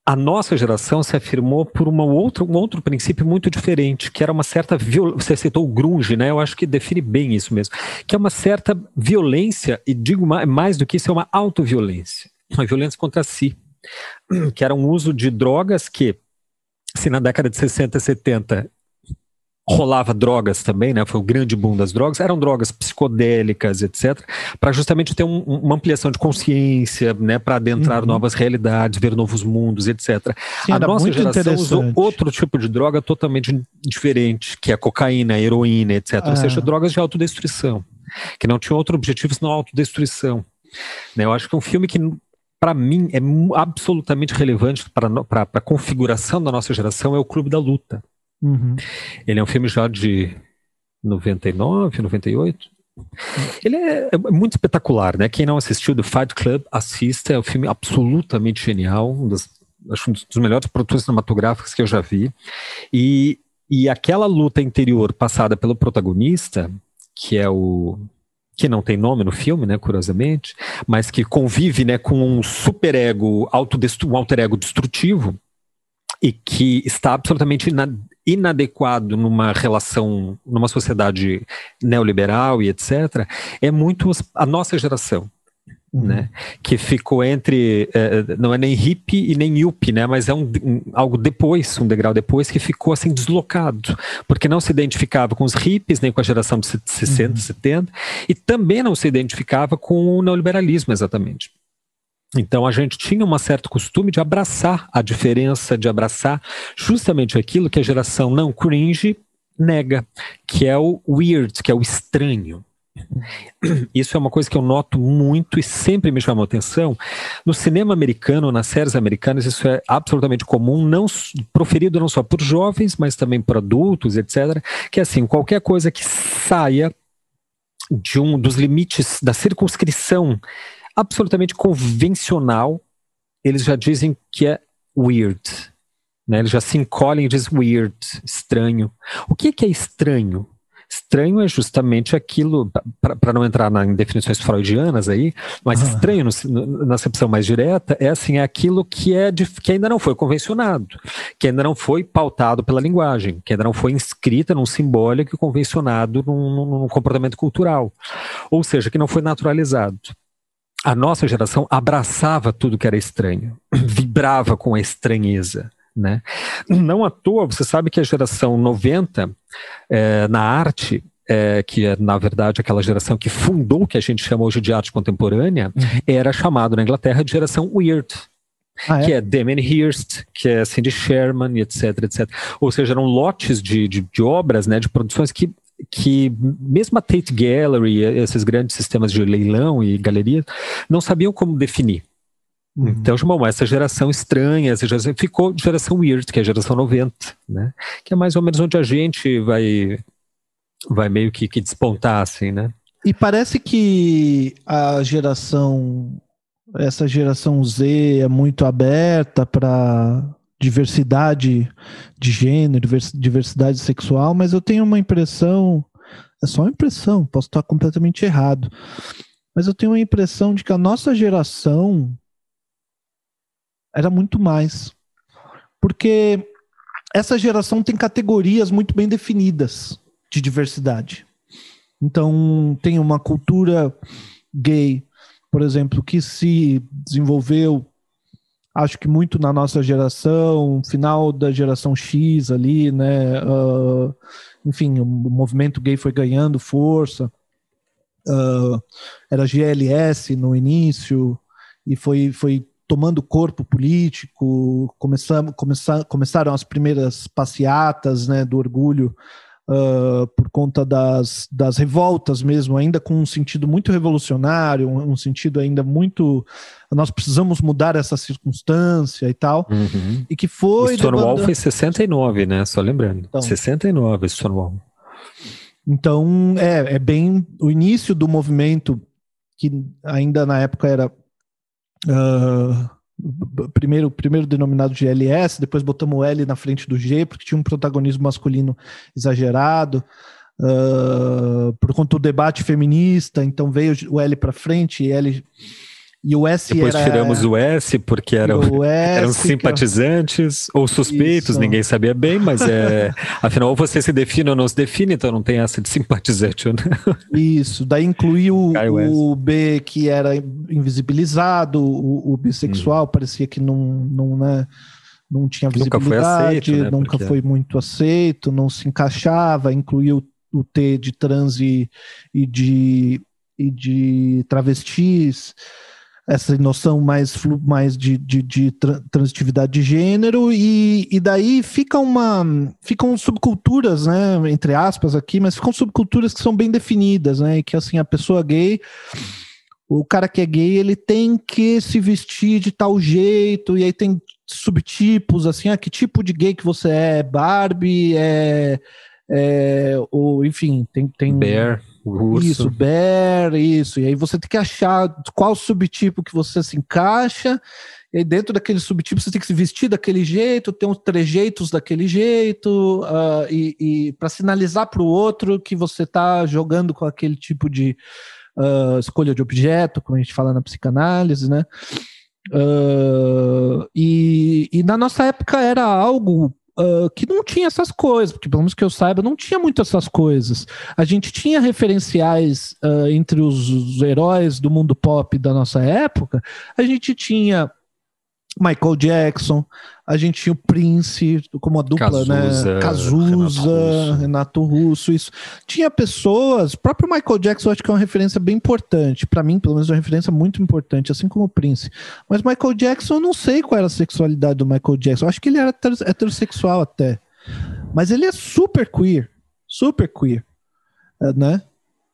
a nossa geração se afirmou por uma outra, um outro princípio muito diferente, que era uma certa você citou o grunge, né? Eu acho que define bem isso mesmo, que é uma certa violência e digo mais, mais do que isso é uma autoviolência, uma violência contra si, que era um uso de drogas que se na década de 60 e 70 rolava drogas também, né? Foi o grande boom das drogas. Eram drogas psicodélicas, etc., para justamente ter um, uma ampliação de consciência, né? Para adentrar uhum. novas realidades, ver novos mundos, etc. Sim, a nossa geração usou outro tipo de droga totalmente diferente, que é a cocaína, a heroína, etc. Ou seja, ah. drogas de autodestruição, que não tinham outro objetivo senão a autodestruição. Né? Eu acho que é um filme que para mim é absolutamente relevante para a configuração da nossa geração é o Clube da Luta. Uhum. Ele é um filme já de 99, 98. Ele é, é, muito espetacular, né? Quem não assistiu do Fight Club, assista. É um filme absolutamente genial, um acho um dos melhores produtos cinematográficos que eu já vi. E, e aquela luta interior passada pelo protagonista, que é o que não tem nome no filme, né, curiosamente, mas que convive, né, com um superego, um alter ego destrutivo e que está absolutamente inadequado numa relação, numa sociedade neoliberal e etc., é muito a nossa geração. Uhum. Né, que ficou entre, é, não é nem hippie e nem yuppie, né, mas é um, um, algo depois, um degrau depois, que ficou assim deslocado, porque não se identificava com os hippies, nem com a geração de 60, uhum. 70, e também não se identificava com o neoliberalismo, exatamente. Então a gente tinha um certo costume de abraçar a diferença, de abraçar justamente aquilo que a geração não cringe nega, que é o weird, que é o estranho. Isso é uma coisa que eu noto muito e sempre me chamou atenção. No cinema americano, nas séries americanas, isso é absolutamente comum, não proferido não só por jovens, mas também por adultos, etc. Que é assim, qualquer coisa que saia de um dos limites da circunscrição absolutamente convencional, eles já dizem que é weird. Né? Eles já se encolhem e dizem weird, estranho. O que, que é estranho? Estranho é justamente aquilo, para não entrar na, em definições freudianas aí, mas ah. estranho no, na acepção mais direta é assim, é aquilo que, é de, que ainda não foi convencionado, que ainda não foi pautado pela linguagem, que ainda não foi inscrita num simbólico e convencionado num, num comportamento cultural. Ou seja, que não foi naturalizado a nossa geração abraçava tudo que era estranho, vibrava com a estranheza. Né? Não à toa, você sabe que a geração 90, é, na arte, é, que é, na verdade, aquela geração que fundou o que a gente chama hoje de arte contemporânea, uhum. era chamado na Inglaterra de geração weird. Ah, é? Que é Damien Hirst, que é Cindy Sherman, etc, etc. Ou seja, eram lotes de, de, de obras, né, de produções que que mesmo a Tate Gallery, esses grandes sistemas de leilão e galeria, não sabiam como definir. Uhum. Então, essa geração estranha, essa geração ficou geração weird, que é a geração 90, né? Que é mais ou menos onde a gente vai vai meio que, que despontar, assim, né? E parece que a geração, essa geração Z é muito aberta para diversidade de gênero, diversidade sexual, mas eu tenho uma impressão, é só uma impressão, posso estar completamente errado, mas eu tenho uma impressão de que a nossa geração era muito mais. Porque essa geração tem categorias muito bem definidas de diversidade. Então, tem uma cultura gay, por exemplo, que se desenvolveu acho que muito na nossa geração, final da geração X ali, né? Uh, enfim, o movimento gay foi ganhando força. Uh, era GLS no início e foi, foi tomando corpo político. Começamos, começar, começaram as primeiras passeatas né, do orgulho uh, por conta das, das revoltas mesmo, ainda com um sentido muito revolucionário, um, um sentido ainda muito. Nós precisamos mudar essa circunstância e tal. Uhum. E que foi. Stonewall foi 69, né? Só lembrando. Então, 69, Stonewall. Então, é, é bem o início do movimento, que ainda na época era. Uh, primeiro, primeiro denominado de LS, depois botamos o L na frente do G, porque tinha um protagonismo masculino exagerado, uh, por conta do debate feminista, então veio o L para frente e L e o S Depois era... tiramos o S porque era, S, eram simpatizantes ou suspeitos, Isso. ninguém sabia bem, mas é. afinal, você se define ou não se define, então não tem essa de simpatizante. Né? Isso, daí incluiu o, o B que era invisibilizado, o, o bissexual hum. parecia que não, não, né, não tinha visibilidade, nunca foi, aceito, né, nunca porque... foi muito aceito, não se encaixava, incluiu o T de trans e, e de, e de travestis essa noção mais, mais de, de, de transitividade de gênero, e, e daí fica uma, ficam subculturas, né, entre aspas aqui, mas ficam subculturas que são bem definidas, né, e que assim, a pessoa gay, o cara que é gay, ele tem que se vestir de tal jeito, e aí tem subtipos, assim, ah, que tipo de gay que você é? Barbie, é... é ou, enfim, tem... tem Bear Urso. Isso, bear, isso. E aí você tem que achar qual subtipo que você se encaixa. E dentro daquele subtipo você tem que se vestir daquele jeito, ter uns trejeitos daquele jeito, uh, e, e para sinalizar para o outro que você está jogando com aquele tipo de uh, escolha de objeto, como a gente fala na psicanálise, né? Uh, e, e na nossa época era algo uh, que não tinha essas coisas, porque pelo menos que eu saiba, não tinha muito essas coisas. A gente tinha referenciais uh, entre os, os heróis do mundo pop da nossa época, a gente tinha Michael Jackson, a gente tinha o Prince como a dupla, Cazuza, né? Cazuza, Renato Russo. Renato Russo, isso. Tinha pessoas, o próprio Michael Jackson, eu acho que é uma referência bem importante, para mim, pelo menos, é uma referência muito importante, assim como o Prince. Mas Michael Jackson, eu não sei qual era a sexualidade do Michael Jackson, eu acho que ele era heterossexual até. Mas ele é super queer, super queer, né?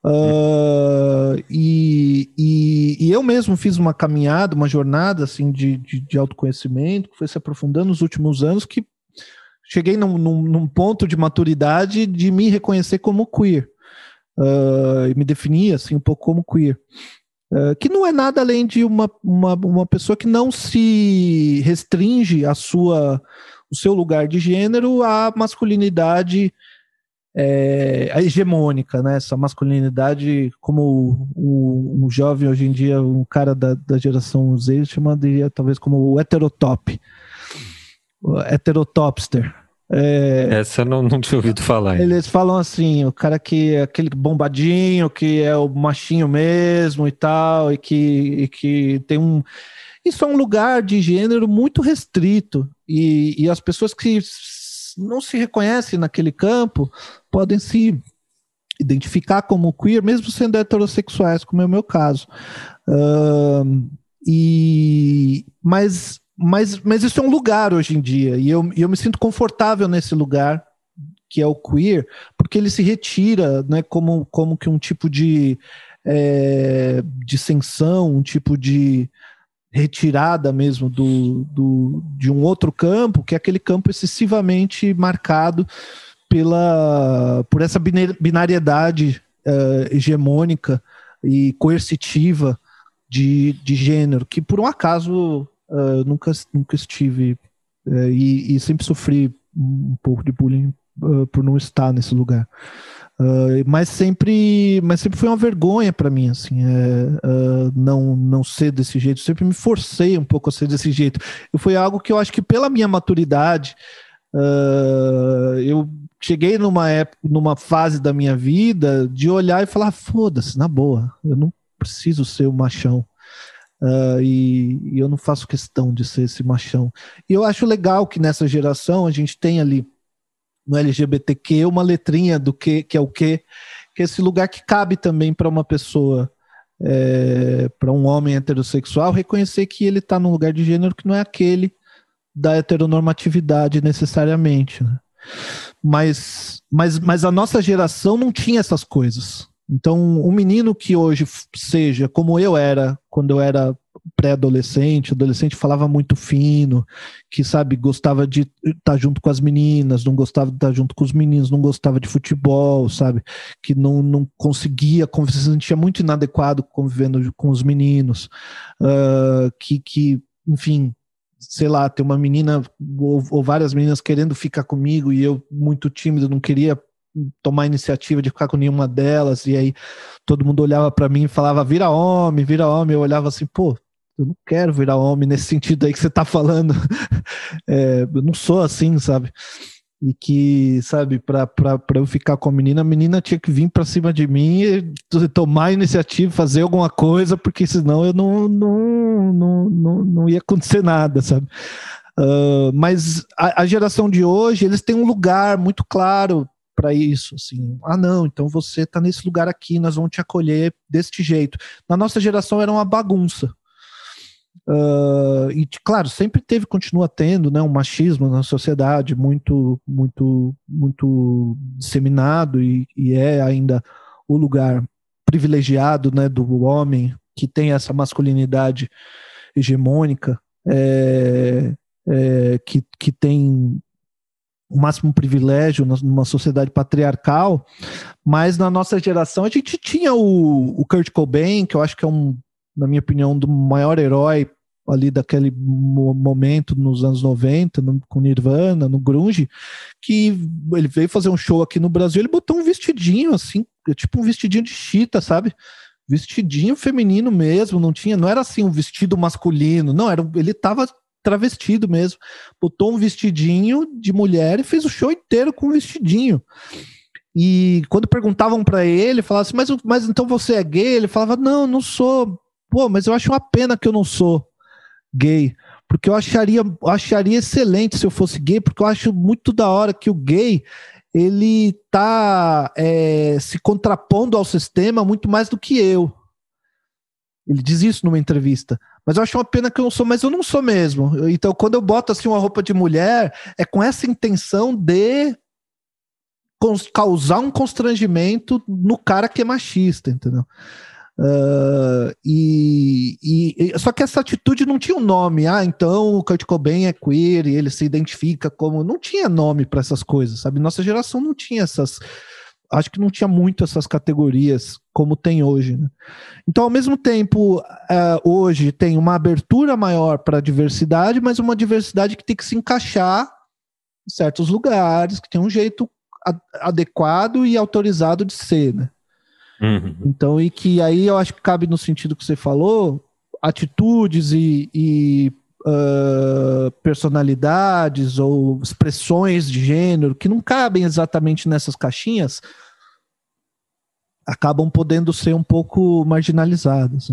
Uh, e, e, e, eu mesmo fiz uma caminhada, uma jornada assim de, de, de, autoconhecimento que foi se aprofundando nos últimos anos que cheguei num, num, num ponto de maturidade de me reconhecer como queer. Uh, e me definir assim um pouco como queer. Uh, que não é nada além de uma, uma, uma pessoa que não se restringe a sua o seu lugar de gênero à masculinidade é, a hegemônica, né? Essa masculinidade, como o, o, jovem hoje em dia, um cara da, da geração Z chama de talvez como o heterotop, o heterotopster. É, Essa eu não, não tinha ouvido falar. Ainda. Eles falam assim, o cara que é aquele bombadinho, que é o machinho mesmo e tal, e que, e que tem um. Isso é um lugar de gênero muito restrito. E, e as pessoas que não se reconhecem naquele campo podem se identificar como queer, mesmo sendo heterossexuais, como é o meu caso. Uh, e, mas, mas, mas isso é um lugar hoje em dia, e eu, eu me sinto confortável nesse lugar, que é o queer, porque ele se retira né, como, como que um tipo de é, dissensão, um tipo de retirada mesmo do, do, de um outro campo, que é aquele campo excessivamente marcado pela, por essa binariedade uh, hegemônica e coercitiva de, de gênero, que por um acaso uh, nunca, nunca estive uh, e, e, sempre sofri um pouco de bullying por não estar nesse lugar. Uh, mas sempre mas sempre foi uma vergonha para mim assim é, uh, não não ser desse jeito. Sempre me forcei um pouco a ser desse jeito. E foi algo que eu acho que pela minha maturidade uh, eu cheguei numa época numa fase da minha vida de olhar e falar foda-se na boa eu não preciso ser o machão. E, e eu não faço questão de ser esse machão. E eu acho legal que nessa geração a gente tem ali no LGBTQ uma letrinha do que, que é o que, que é esse lugar que cabe também para uma pessoa, é, para um homem heterossexual, reconhecer que ele está num lugar de gênero que não é aquele da heteronormatividade necessariamente. Né? Mas, mas, mas a nossa geração não tinha essas coisas. Então, um menino que hoje seja como eu era quando eu era pré-adolescente, adolescente falava muito fino, que sabe, gostava de estar junto com as meninas, não gostava de estar junto com os meninos, não gostava de futebol, sabe, que não, não conseguia se sentia muito inadequado convivendo com os meninos, uh, que, que, enfim, sei lá, tem uma menina ou, ou várias meninas querendo ficar comigo e eu muito tímido, não queria tomar iniciativa de ficar com nenhuma delas, e aí todo mundo olhava para mim e falava, vira homem, vira homem, eu olhava assim, pô, eu não quero virar homem nesse sentido aí que você tá falando, é, eu não sou assim, sabe? E que, sabe, para eu ficar com a menina, a menina tinha que vir para cima de mim e tomar iniciativa, fazer alguma coisa, porque senão eu não, não, não, não, não ia acontecer nada, sabe? Uh, mas a, a, geração de hoje, eles têm um lugar muito claro para isso, assim, ah não, então você está nesse lugar aqui, nós vamos te acolher deste jeito. Na nossa geração era uma bagunça. Uh, e claro, sempre teve, continua tendo, né, um machismo na sociedade muito, muito, muito disseminado e, e é ainda o lugar privilegiado, né, do homem que tem essa masculinidade hegemônica, é, é, que, que tem o máximo privilégio numa sociedade patriarcal, mas na nossa geração a gente tinha o, o Kurt Cobain, que eu acho que é um, na minha opinião, do maior herói ali daquele momento nos anos 90, no, com Nirvana, no grunge, que ele veio fazer um show aqui no Brasil, ele botou um vestidinho assim, tipo um vestidinho de chita, sabe? Vestidinho feminino mesmo, não tinha, não era assim um vestido masculino, não, era ele tava travestido mesmo. Botou um vestidinho de mulher e fez o show inteiro com um vestidinho. E quando perguntavam para ele, falava assim: mas, mas então você é gay? Ele falava: Não, não sou. Pô, mas eu acho uma pena que eu não sou gay. Porque eu acharia, acharia excelente se eu fosse gay, porque eu acho muito da hora que o gay ele tá é, se contrapondo ao sistema muito mais do que eu. Ele diz isso numa entrevista. Mas eu acho uma pena que eu não sou, mas eu não sou mesmo. Então, quando eu boto assim uma roupa de mulher, é com essa intenção de causar um constrangimento no cara que é machista, entendeu? Uh, e, e, só que essa atitude não tinha um nome. Ah, então o Kurt Cobain é queer e ele se identifica como. Não tinha nome para essas coisas, sabe? Nossa geração não tinha essas acho que não tinha muito essas categorias como tem hoje. Né? Então, ao mesmo tempo, uh, hoje tem uma abertura maior para a diversidade, mas uma diversidade que tem que se encaixar em certos lugares, que tem um jeito adequado e autorizado de ser. Né? Uhum. Então, e que aí eu acho que cabe no sentido que você falou, atitudes e, e uh, personalidades ou expressões de gênero que não cabem exatamente nessas caixinhas acabam podendo ser um pouco marginalizadas.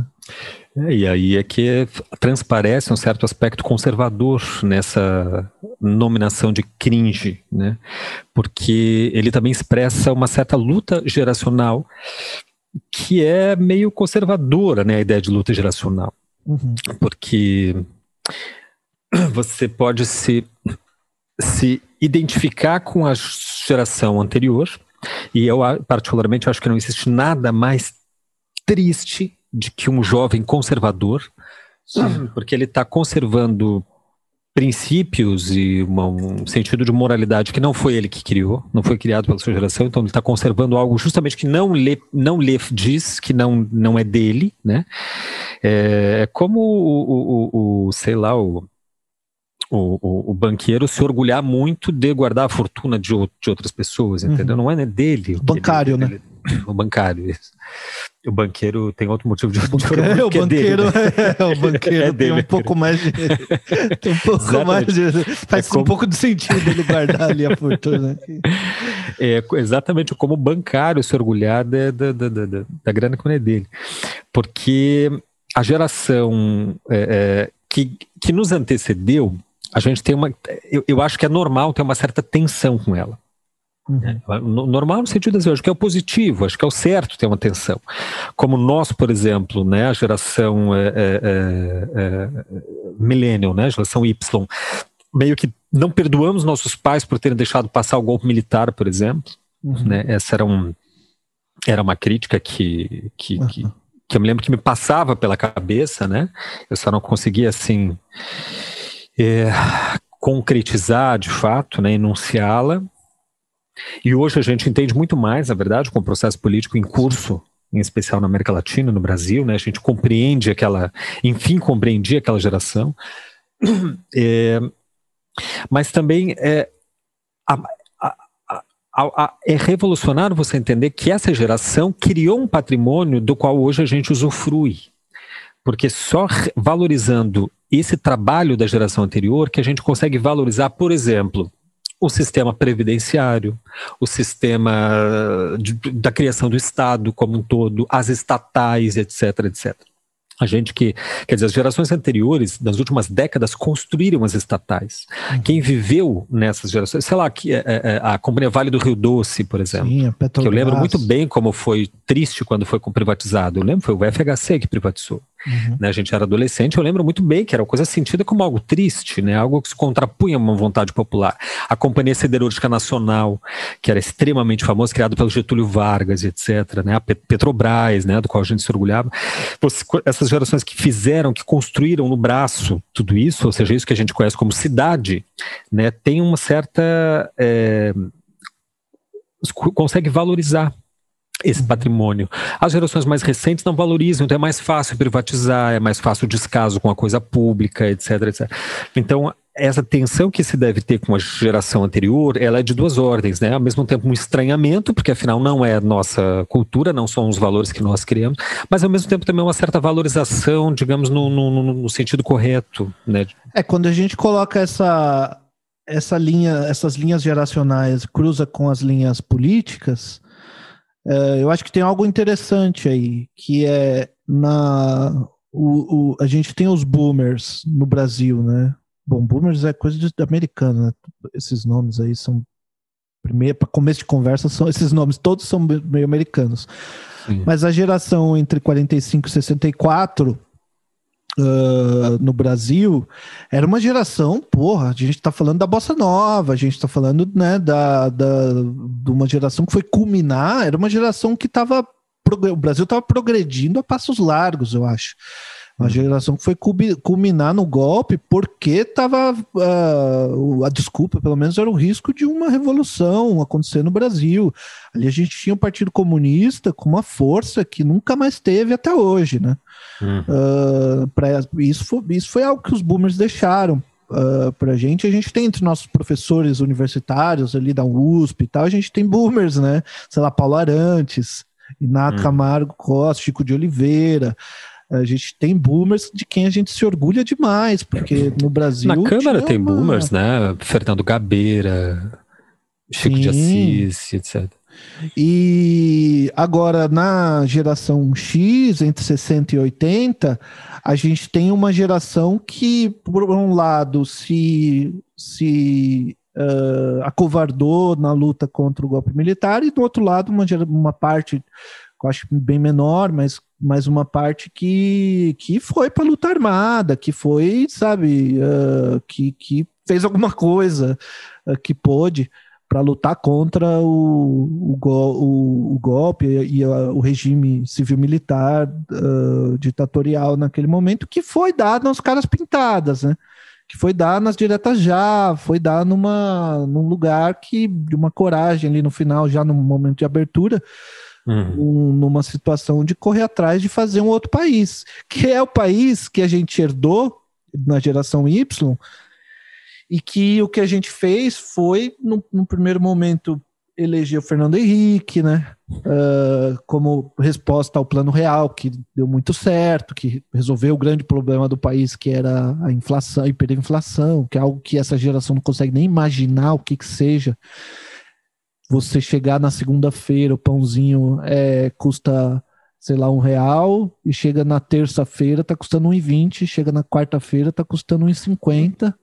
É, e aí é que transparece um certo aspecto conservador nessa nominação de cringe, né? Porque ele também expressa uma certa luta geracional que é meio conservadora, né? A ideia de luta geracional. Uhum. Porque você pode se, se identificar com a geração anterior, e eu particularmente acho que não existe nada mais triste de que um jovem conservador, porque ele está conservando princípios e uma, um sentido de moralidade que não foi ele que criou, não foi criado pela sua geração, então ele está conservando algo justamente que não lhe, não lhe diz, que não, não é dele, né? É, é como o, o, o, sei lá, o o, o, o, banqueiro se orgulhar muito de guardar a fortuna de, de outras pessoas, entendeu? Uhum. Não é né, dele. O bancário, ele, né? Ele, o bancário, isso. O banqueiro tem outro motivo de, banqueiro, de o banqueiro, é, dele, né? é, o banqueiro é tem um pouco mais de, tem um pouco exatamente. mais de, faz é como, um pouco de sentido ele guardar ali a fortuna. É exatamente como o bancário se orgulhar da, da, da, da, da grana que não é dele, porque a geração é, é, que, que nos antecedeu a gente tem uma. Eu, eu acho que é normal ter uma certa tensão com ela. Uhum. É, normal no sentido assim, acho que é o positivo, acho que é o certo ter uma tensão. Como nós, por exemplo, né, a geração é, é, é, é millennial, né, a geração Y, meio que não perdoamos nossos pais por terem deixado passar o golpe militar, por exemplo. Uhum. Né? Essa era, um, era uma crítica que, que, uhum. que, que, eu me lembro que me passava pela cabeça, né? Eu só não conseguia, assim, é, concretizar de fato, né? enunciá-la. E hoje a gente entende muito mais, na verdade, com o processo político em curso, em especial na América Latina, no Brasil, né? A gente compreende aquela, enfim, compreendia aquela geração. É, mas também é, a, a, a, é revolucionário você entender que essa geração criou um patrimônio do qual hoje a gente usufrui. Porque só valorizando esse trabalho da geração anterior que a gente consegue valorizar, por exemplo, o sistema previdenciário, o sistema de, da criação do Estado como um todo, as estatais, etc, etc. A gente que, quer dizer, as gerações anteriores, nas últimas décadas, construíram as estatais. Uhum. Quem viveu nessas gerações, sei lá, que, é, é, é, a Companhia Vale do Rio Doce, por exemplo, Sim, que eu lembro muito bem como foi triste quando foi privatizado. Eu lembro, foi o FHC que privatizou. Uhum. Né, a gente era adolescente, eu lembro muito bem que era uma coisa sentida como algo triste, né, algo que se contrapunha a uma vontade popular. A Companhia Siderúrgica Nacional, que era extremamente famosa, criada pelo Getúlio Vargas, etc., né, a Petrobras, né, do qual a gente se orgulhava. Essas gerações que fizeram, que construíram no braço tudo isso, ou seja, isso que a gente conhece como cidade, né, tem uma certa. É, consegue valorizar esse patrimônio. As gerações mais recentes não valorizam, então é mais fácil privatizar, é mais fácil o descaso com a coisa pública, etc, etc. Então, essa tensão que se deve ter com a geração anterior, ela é de duas ordens, né? Ao mesmo tempo um estranhamento, porque afinal não é nossa cultura, não são os valores que nós criamos, mas ao mesmo tempo também uma certa valorização, digamos, no, no, no sentido correto, né? É, quando a gente coloca essa, essa linha, essas linhas geracionais, cruza com as linhas políticas, é, eu acho que tem algo interessante aí, que é na o, o, a gente tem os boomers no Brasil, né? Bom, boomers é coisa de americano, né? Esses nomes aí são primeiro para começo de conversa são esses nomes todos são meio americanos. Sim. Mas a geração entre 45 e 64 uh, no Brasil, era uma geração, porra, a gente está falando da bossa nova, a gente está falando né, da, da, de uma geração que foi culminar, era uma geração que estava. O Brasil estava progredindo a passos largos, eu acho. Uma uhum. geração que foi culminar no golpe porque estava. Uh, a desculpa, pelo menos, era o risco de uma revolução acontecer no Brasil. Ali a gente tinha o Partido Comunista com uma força que nunca mais teve até hoje, né? Uhum. Uh, pra, isso, foi, isso foi algo que os boomers deixaram. Uh, pra gente, a gente tem entre nossos professores universitários ali da USP e tal, a gente tem boomers, né? Sei lá, Paulo Arantes, Iná uhum. Camargo Costa, Chico de Oliveira. A gente tem boomers de quem a gente se orgulha demais, porque no Brasil. Na Câmara tem uma... boomers, né? Fernando Gabeira, Chico Sim. de Assis, etc. E agora, na geração X, entre 60 e 80, a gente tem uma geração que, por um lado, se, se uh, acovardou na luta contra o golpe militar, e do outro lado, uma, uma parte, eu acho bem menor, mas, mas uma parte que, que foi para luta armada, que foi, sabe, uh, que, que fez alguma coisa uh, que pôde para lutar contra o, o, o, o golpe e, a, o regime civil-militar uh, ditatorial naquele momento, que foi dado aos caras pintadas, né? Que foi dado nas diretas já, foi dado numa, num lugar que, de uma coragem ali no final, já no momento de abertura, uhum. um, numa situação de correr atrás de fazer um outro país, que é o país que a gente herdou na geração Y, e que o que a gente fez foi, no, no primeiro momento, eleger o Fernando Henrique, né? Uh, como resposta ao plano real, que deu muito certo, que resolveu o grande problema do país, que era a inflação, a hiperinflação, que é algo que essa geração não consegue nem imaginar o que que seja. Você chegar na segunda-feira, o pãozinho é, custa, sei lá, um real, e chega na terça-feira, tá custando 1,20, chega na quarta-feira, tá custando 1,50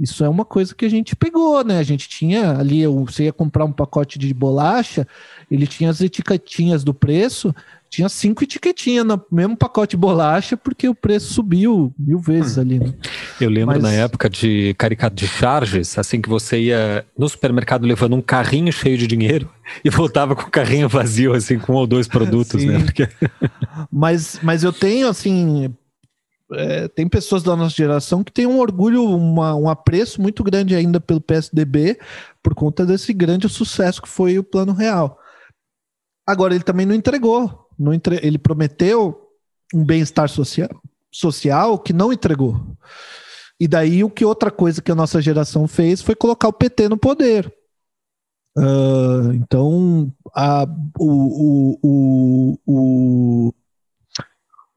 Isso é uma coisa que a gente pegou, né? A gente tinha ali, você ia comprar um pacote de bolacha, ele tinha as etiquetinhas do preço, tinha cinco etiquetinhas no mesmo pacote de bolacha, porque o preço subiu mil vezes ali. Né? Eu lembro Mas... na época de caricato de charges, assim que você ia no supermercado levando um carrinho cheio de dinheiro e voltava com o carrinho vazio, assim, com um ou dois produtos, né? Porque... mas, mas eu tenho, assim, é, tem pessoas da nossa geração que têm um orgulho, uma, um apreço muito grande ainda pelo PSDB por conta desse grande sucesso que foi o Plano Real. Agora, ele também não entregou. Não entre... Ele prometeu um bem-estar social, social que não entregou. E daí, o que outra coisa que a nossa geração fez foi colocar o PT no poder. Uh, então, a, o, o, o, o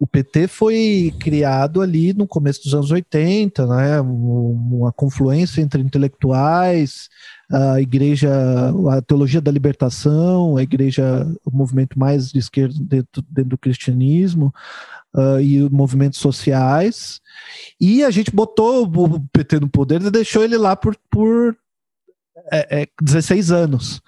o PT foi criado ali no começo dos anos 80, né, uma confluência entre intelectuais, a igreja, a teologia da libertação, a igreja, o movimento mais de esquerda dentro, dentro do cristianismo, uh, e movimentos sociais, e a gente botou o PT no poder e deixou ele lá por, por é, é, 16 anos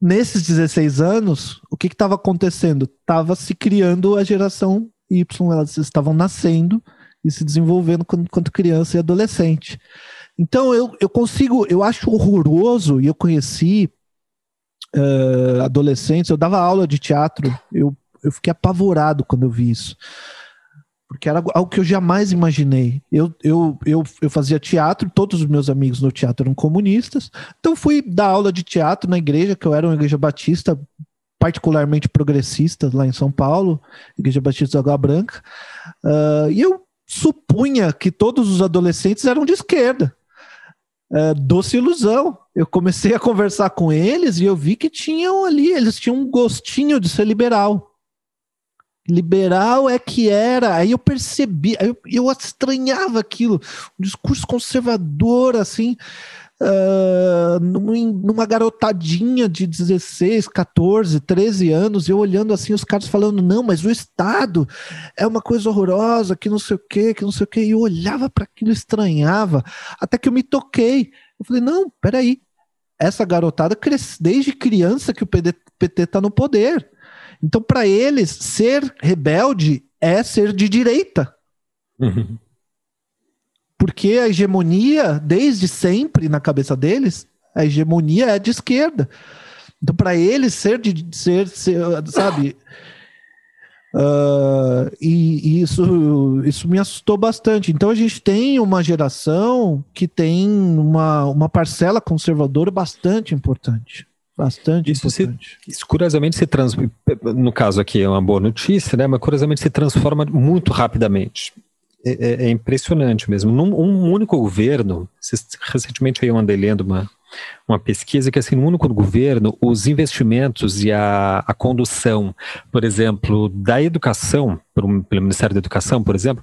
nesses 16 anos, o que estava acontecendo? Estava se criando a geração Y, elas estavam nascendo e se desenvolvendo quando, criança e adolescente. Então eu, eu consigo, eu acho horroroso, e eu conheci uh, adolescentes, eu dava aula de teatro, eu, eu fiquei apavorado quando eu vi isso porque era algo que eu jamais imaginei. Eu, eu, eu, eu fazia teatro, todos os meus amigos no teatro eram comunistas, então fui dar aula de teatro na igreja, que eu era uma igreja batista particularmente progressista lá em São Paulo, Igreja Batista da Água Branca, uh, e eu supunha que todos os adolescentes eram de esquerda. Uh, doce ilusão. Eu comecei a conversar com eles e eu vi que tinham ali, eles tinham um gostinho de ser liberal liberal é que era. Aí eu percebi, eu, eu estranhava aquilo, um discurso conservador, assim, uh, numa garotadinha de 16, 14, 13 anos, eu olhando assim, os caras falando, não, mas o Estado é uma coisa horrorosa, que não sei o quê, que não sei o quê. E eu olhava para aquilo, estranhava, até que eu me toquei. Eu falei, não, peraí. Essa garotada cresce desde criança que o PT está no poder. Então, para eles, ser rebelde é ser de direita. Uhum. Porque a hegemonia, desde sempre na cabeça deles, a hegemonia é de esquerda. Então, para eles, ser de ser, ser, sabe? Uh, e, e, isso, isso me assustou bastante. Então, a gente tem uma geração que tem uma, uma parcela conservadora bastante importante. Bastante isso importante. Se, isso curiosamente se transforma, no caso aqui é uma boa notícia, né? Mas curiosamente se transforma muito rapidamente. É, é, é impressionante mesmo. Num um único governo, recentemente eu andei lendo uma, uma pesquisa que assim, no único governo, os investimentos e a, a condução, por exemplo, da educação, pelo, pelo Ministério da Educação, por exemplo,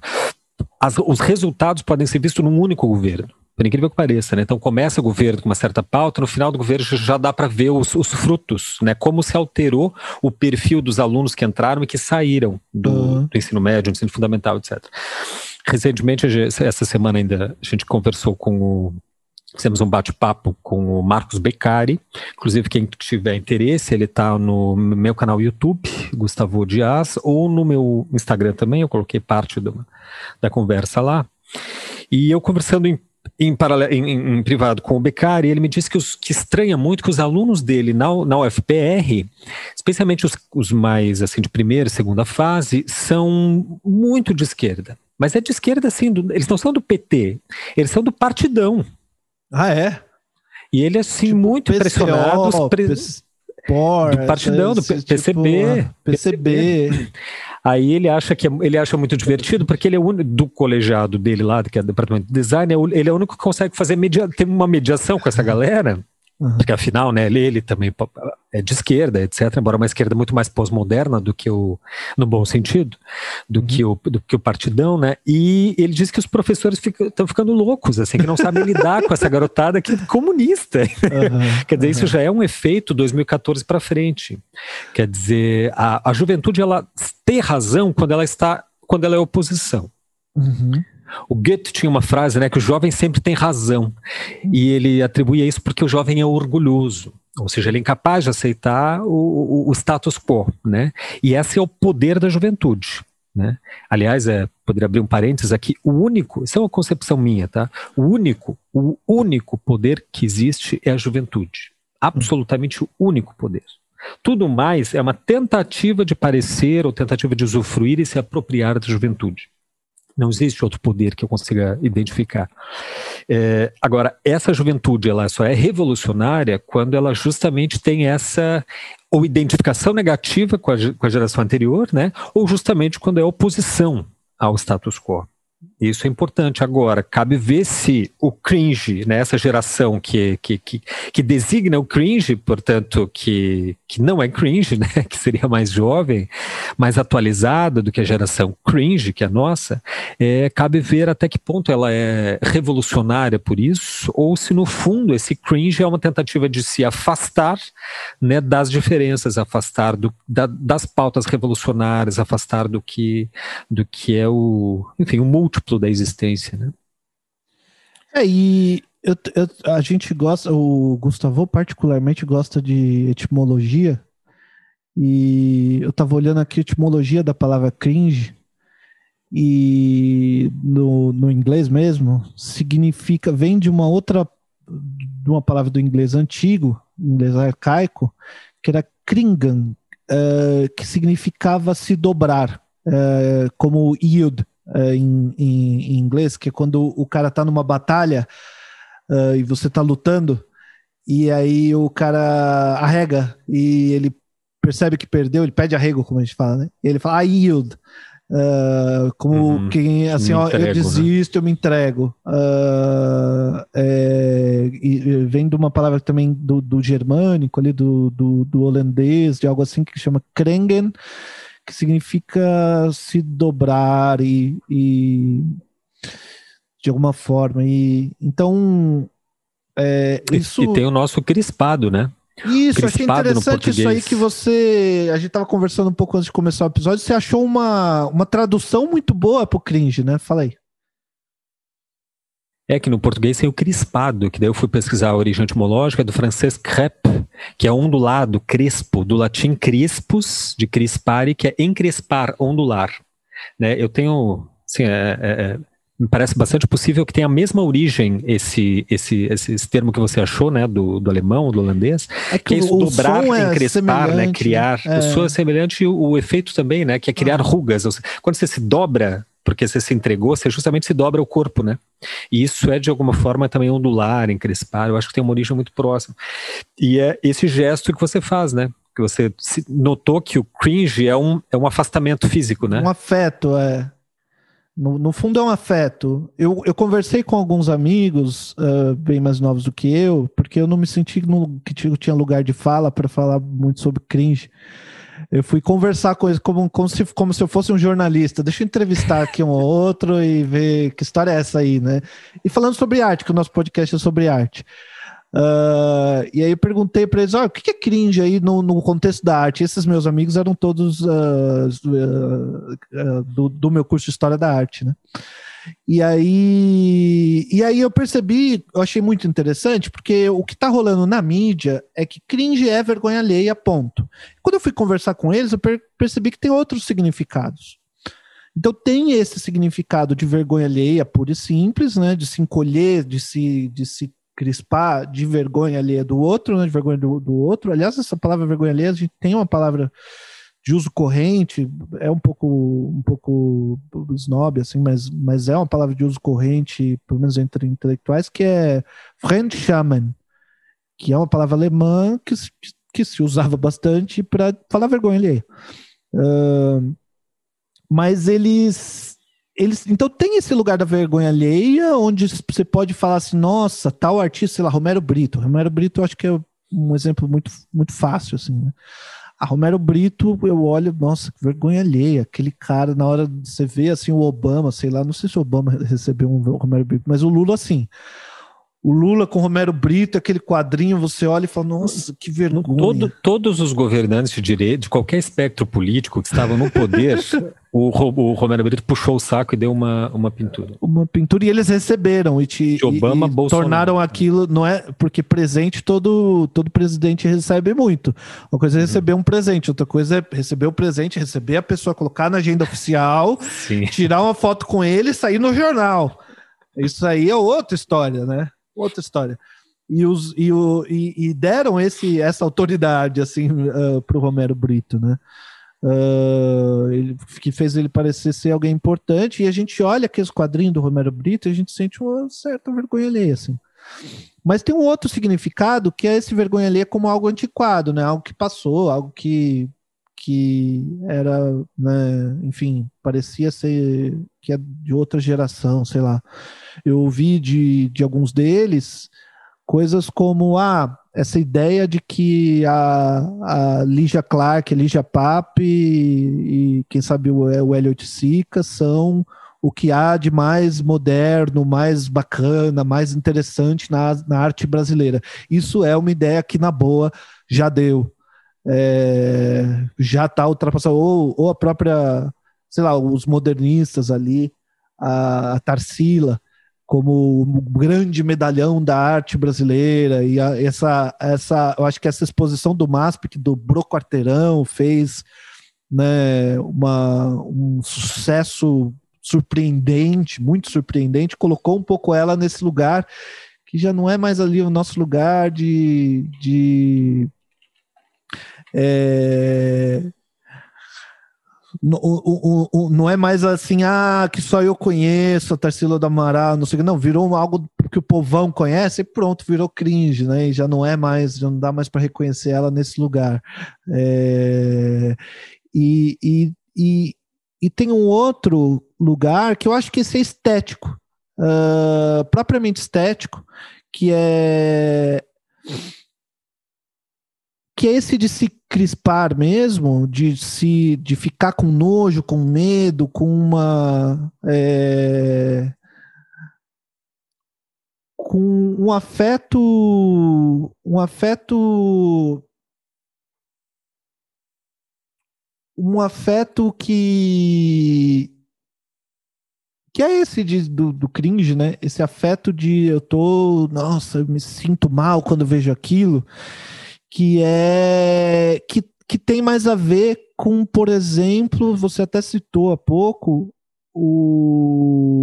as, os resultados podem ser vistos num único governo por incrível que pareça, né? Então começa o governo com uma certa pauta, no final do governo já dá para ver os, os, frutos, né? Como se alterou o perfil dos alunos que entraram e que saíram do, uhum. do ensino médio, do ensino fundamental, etc. Recentemente, essa semana ainda, a gente conversou com o Fizemos um bate-papo com o Marcos Beccari. Inclusive, quem tiver interesse, ele está no meu canal YouTube, Gustavo Dias, ou no meu Instagram também. Eu coloquei parte do, da conversa lá. E eu conversando em em, paralelo, em, em, privado com o Beccari, ele me disse que, os, que estranha muito que os alunos dele na, na UFPR, especialmente os, os mais assim de primeira e segunda fase, são muito de esquerda. Mas é de esquerda assim, do, eles não são do PT, eles são do partidão. Ah, é? E ele assim, tipo, muito PCO, impressionado. Pre... Por, do partidão, do PCB. Tipo, PCB. PCB. Aí ele acha que é, ele acha muito divertido porque ele é o único do colegiado dele lá, que é o departamento de design, é ele é o único que consegue fazer media, ter uma mediação com essa galera. Uhum. Porque afinal, né, ele, ele, também é de esquerda, etc. Embora uma esquerda muito mais pós-moderna do que o, no bom sentido, do, uhum. que o, do que o partidão, né? E ele diz que os professores estão ficando loucos, assim, que não sabem lidar com essa garotada que é comunista. Uhum. Quer dizer, isso já é um efeito 2014 para frente. Quer dizer, a, a juventude ela tem razão quando ela está, quando ela é oposição. Uhum. O Goethe tinha uma frase, né, que o jovem sempre tem razão. E ele atribuía isso porque o jovem é orgulhoso. Ou seja, ele é incapaz de aceitar o, o, o status quo, né? E esse é o poder da juventude. Né? Aliás, é, poderia abrir um parênteses aqui, o único, isso é uma concepção minha, tá? O único, o único poder que existe é a juventude. Absolutamente o único poder. Tudo mais é uma tentativa de parecer ou tentativa de usufruir e se apropriar da juventude. Não existe outro poder que eu consiga identificar. É, agora, essa juventude ela só é revolucionária quando ela justamente tem essa ou identificação negativa com a, com a geração anterior, né? Ou justamente quando é oposição ao status quo. Isso é importante. Agora, cabe ver se o cringe, né, essa geração que, que, que, que, designa o cringe, portanto, que, que não é cringe, né, que seria mais jovem, mais atualizada do que a geração cringe, que é a nossa, é, cabe ver até que ponto ela é revolucionária por isso, ou se no fundo esse cringe é uma tentativa de se afastar né, das diferenças, afastar do, da, das pautas revolucionárias, afastar do que, do que é o, enfim, o múltiplo da existência, né? É, e eu, eu, a gente gosta, o Gustavo particularmente gosta de etimologia, e eu estava olhando aqui a etimologia da palavra cringe, e no, no inglês mesmo, significa, vem de uma outra, de uma palavra do inglês antigo, inglês arcaico, que era kringan, uh, que significava se dobrar, uh, como yield, uh, em, em, em, inglês, que é quando o cara tá numa batalha uh, e você tá lutando, e aí o cara arrega e ele percebe que perdeu, ele pede arrego, como a gente fala, né? E ele fala, I yield. Uh, como uhum, quem assim, ó, entrego, eu né? desisto, né? eu me entrego. Uh, é, e, vem de uma palavra também do, do germânico, ali, do, do, do, holandês, de algo assim que chama krengen, que significa se dobrar e, e de alguma forma. E então é, isso. E tem o nosso crispado, né? Isso, achei interessante isso aí que você. A gente estava conversando um pouco antes de começar o episódio. Você achou uma, uma tradução muito boa pro cringe, né? Fala aí. É que no português tem o crispado, que daí eu fui pesquisar a origem etimológica do francês crêpe, que é ondulado, crespo, do latim crispus, de crispare, que é encrespar, ondular. Né? Eu tenho, assim, é, é, é, me parece bastante possível que tenha a mesma origem esse, esse, esse, esse termo que você achou, né, do, do alemão, do holandês, é que, que é isso, dobrar, é encrespar, né, criar. É. O som é semelhante e o, o, efeito também, né, que é criar ah. rugas. Quando você se dobra porque você se entregou, você justamente se dobra o corpo, né? E isso é de alguma forma também ondular, encrespar, eu acho que tem uma origem muito próxima. E é esse gesto que você faz, né? Que você notou que o cringe é um, é um afastamento físico, né? Um afeto, é. No, no fundo é um afeto. Eu, eu conversei com alguns amigos uh, bem mais novos do que eu, porque eu não me senti no, que tinha lugar de fala para falar muito sobre cringe. Eu fui conversar com eles como, como, se, como se eu fosse um jornalista. Deixa eu entrevistar aqui um ou outro e ver que história é essa aí, né? E falando sobre arte, que o nosso podcast é sobre arte. Uh, e aí eu perguntei para eles, oh, o que é cringe aí no, no, contexto da arte? Esses meus amigos eram todos uh, uh, do, do, meu curso de História da Arte, né? E aí, e aí eu percebi, eu achei muito interessante, porque o que está rolando na mídia é que cringe é vergonha alheia, ponto. Quando eu fui conversar com eles, eu percebi que tem outros significados. Então tem esse significado de vergonha alheia pura e simples, né? De se encolher, de se, de se crispar, de vergonha alheia do outro, né? De vergonha do, do outro. Aliás, essa palavra vergonha alheia, a gente tem uma palavra de uso corrente, é um pouco um pouco snob, assim, mas, mas é uma palavra de uso corrente, pelo menos entre intelectuais, que é Fremdschammen, que é uma palavra alemã que, que se usava bastante para falar vergonha ali. Uh, mas eles eles então tem esse lugar da vergonha alheia onde você pode falar assim nossa tal artista sei lá Romero Brito Romero Brito eu acho que é um exemplo muito muito fácil assim né? A Romero Brito, eu olho, nossa, que vergonha alheia. Aquele cara, na hora de você vê assim o Obama, sei lá, não sei se o Obama recebeu um Romero Brito, mas o Lula, assim. O Lula com Romero Brito, aquele quadrinho, você olha e fala, nossa, que vergonha. Todo, todos os governantes de direito, de qualquer espectro político que estavam no poder, o, o, Romero Brito puxou o saco e deu uma, uma pintura. Uma pintura e eles receberam e, te, Obama, e, e tornaram aquilo, não é porque presente todo, todo presidente recebe muito. Uma coisa é uhum. receber um presente, outra coisa é receber o presente, receber a pessoa, colocar na agenda oficial, tirar uma foto com ele e sair no jornal. Isso aí é outra história, né? Outra história. E, os, e, o, e, e deram esse, essa autoridade assim uh, para o Romero Brito, né? Uh, ele, que fez ele parecer ser alguém importante, e a gente olha aqueles quadrinhos do Romero Brito e a gente sente uma certa vergonha alheia, assim. Mas tem um outro significado que é esse vergonha alheia como algo antiquado, né? Algo que passou, algo que, que era, né, enfim, parecia ser que é de outra geração, sei lá. Eu ouvi de, de alguns deles coisas como, ah, essa ideia de que a, a Lígia Clark, a Lígia Pape e, e, quem sabe o, o Elliot Sica são o que há de mais moderno, mais bacana, mais interessante na, na arte brasileira. Isso é uma ideia que, na boa, já deu. É, já está ultrapassado. Ou, ou a própria, sei lá, os modernistas ali, a, a Tarsila, como grande medalhão da arte brasileira. E a, essa essa eu acho que essa exposição do MASP do Bro Quarteirão fez né, uma, um sucesso surpreendente, muito surpreendente, colocou um pouco ela nesse lugar que já não é mais ali o nosso lugar de, de é, não, não é mais assim, ah, que só eu conheço a Tarsila do Amaral, não sei o que. Não, virou algo que o povão conhece e pronto, virou cringe, né? E já não é mais, já não dá mais para reconhecer ela nesse lugar. É, e, e, e, e, tem um outro lugar que eu acho que esse é estético, uh, propriamente estético, que é que é esse de se crispar mesmo, de se de ficar com nojo, com medo, com uma é, com um afeto um afeto um afeto que que é esse de, do, do cringe, né? Esse afeto de eu tô, nossa, eu me sinto mal quando vejo aquilo que é que, que tem mais a ver com, por exemplo, você até citou há pouco o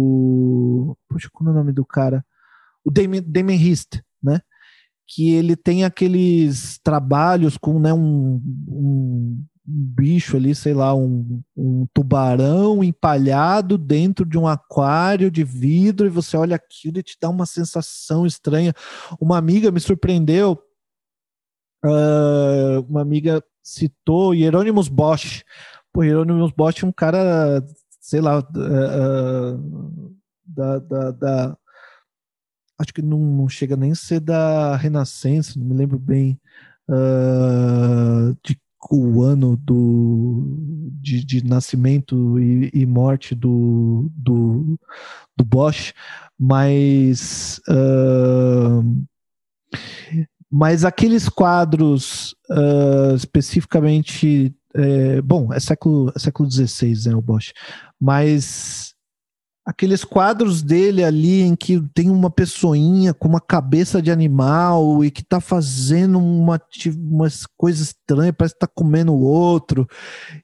Puxa, como é o nome do cara? O Damien, Damien Hist, né? Que ele tem aqueles trabalhos com né, um, um bicho ali, sei lá, um, um, tubarão empalhado dentro de um aquário de vidro e você olha aquilo e te dá uma sensação estranha. Uma amiga me surpreendeu Uh, uma amiga citou Hieronymus Bosch. Pô, Hieronymus Bosch é um cara, sei lá, uh, da, da, da, acho que não, não, chega nem a ser da Renascença, não me lembro bem uh, de o ano do, de, de nascimento e, e, morte do, do, do Bosch, mas uh, mas aqueles quadros uh, especificamente. É, bom, é século, é século XVI, né, o Bosch. Mas aqueles quadros dele ali em que tem uma pessoinha com uma cabeça de animal e que tá fazendo uma, umas coisas estranhas, parece que tá comendo o outro,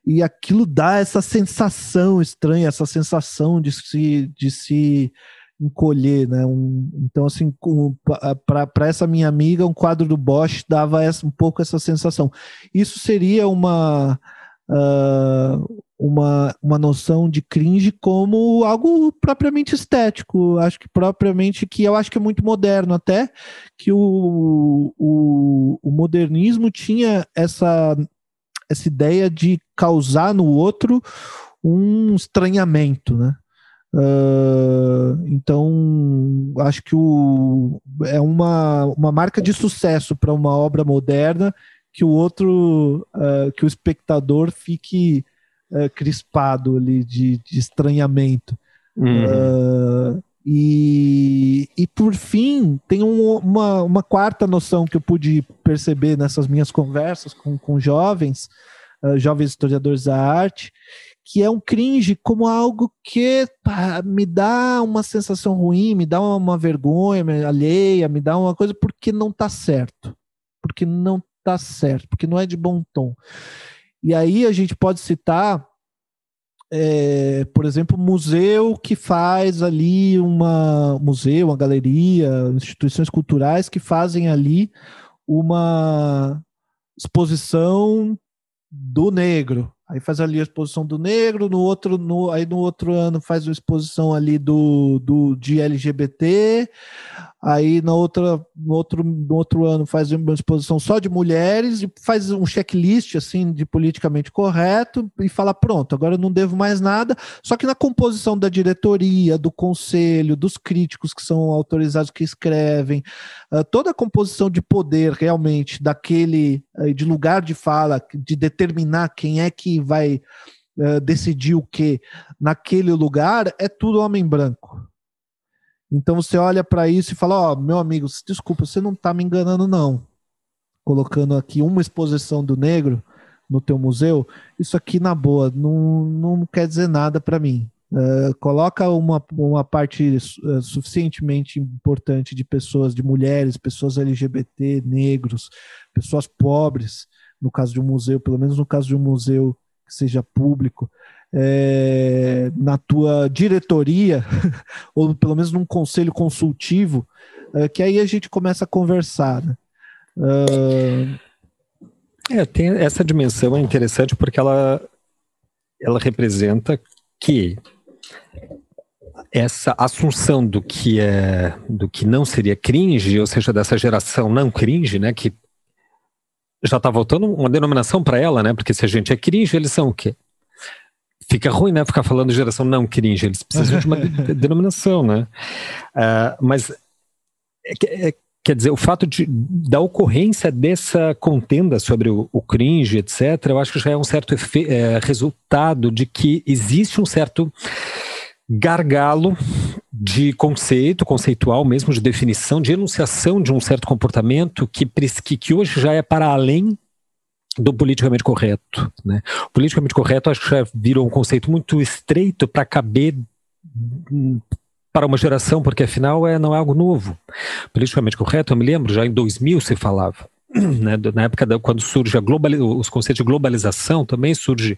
e aquilo dá essa sensação estranha, essa sensação de se, de se encolher, né? Um, então, assim, para essa minha amiga, um quadro do Bosch dava essa, um pouco essa sensação. Isso seria uma, uh, uma, uma noção de cringe como algo propriamente estético, acho que propriamente que eu acho que é muito moderno até, que o, o, o modernismo tinha essa, essa ideia de causar no outro um estranhamento, né? Uh, então, acho que o, é uma, uma marca de sucesso para uma obra moderna que o outro, uh, que o espectador fique uh, crispado ali de, de estranhamento. Uhum. e, e por fim, tem um, uma, uma quarta noção que eu pude perceber nessas minhas conversas com, com jovens, jovens historiadores da arte, que é um cringe como algo que pá, me dá uma sensação ruim, me dá uma, vergonha me alheia, me dá uma coisa porque não tá certo. Porque não tá certo, porque não é de bom tom. E aí a gente pode citar, é, por exemplo, museu que faz ali uma museu, uma galeria, instituições culturais que fazem ali uma exposição do negro. Aí faz ali a exposição do negro, no outro, no, aí no outro ano faz uma exposição ali do, do de LGBT, aí na outra, no, outro, no outro ano faz uma exposição só de mulheres e faz um checklist assim de politicamente correto e fala pronto, agora eu não devo mais nada. Só que na composição da diretoria, do conselho, dos críticos que são autorizados que escrevem, uh, toda a composição de poder realmente daquele uh, de lugar de fala, de determinar quem é que vai uh, decidir o que naquele lugar é tudo homem branco. Então você olha para isso e fala: Ó, oh, meu amigo, desculpa, você não está me enganando, não. Colocando aqui uma exposição do negro no teu museu, isso aqui na boa não, não quer dizer nada para mim. Uh, coloca uma, uma parte uh, suficientemente importante de pessoas, de mulheres, pessoas LGBT, negros, pessoas pobres, no caso de um museu, pelo menos no caso de um museu que seja público, é, na tua diretoria, ou pelo menos num conselho consultivo, é, que aí a gente começa a conversar. Né? Uh... É, tem essa dimensão é interessante porque ela, ela representa que essa assunção do que é do que não seria cringe, ou seja, dessa geração não cringe, né, que já está voltando uma denominação para ela, né? Porque se a gente é cringe, eles são o quê? fica ruim, né? Ficar falando geração não cringe, eles precisam de uma denominação, né? Uh, mas é, é, quer dizer, o fato de, da ocorrência dessa contenda sobre o, o cringe, etc., eu acho que já é um certo é, resultado de que existe um certo gargalo de conceito, conceitual mesmo, de definição, de enunciação de um certo comportamento que, que, hoje já é para além do politicamente correto. Né? O politicamente correto acho que já virou um conceito muito estreito para caber para uma geração, porque afinal é, não é algo novo. Politicamente correto, eu me lembro, já em 2000 se falava. Né, na época da, quando surge a os conceitos de globalização, também surge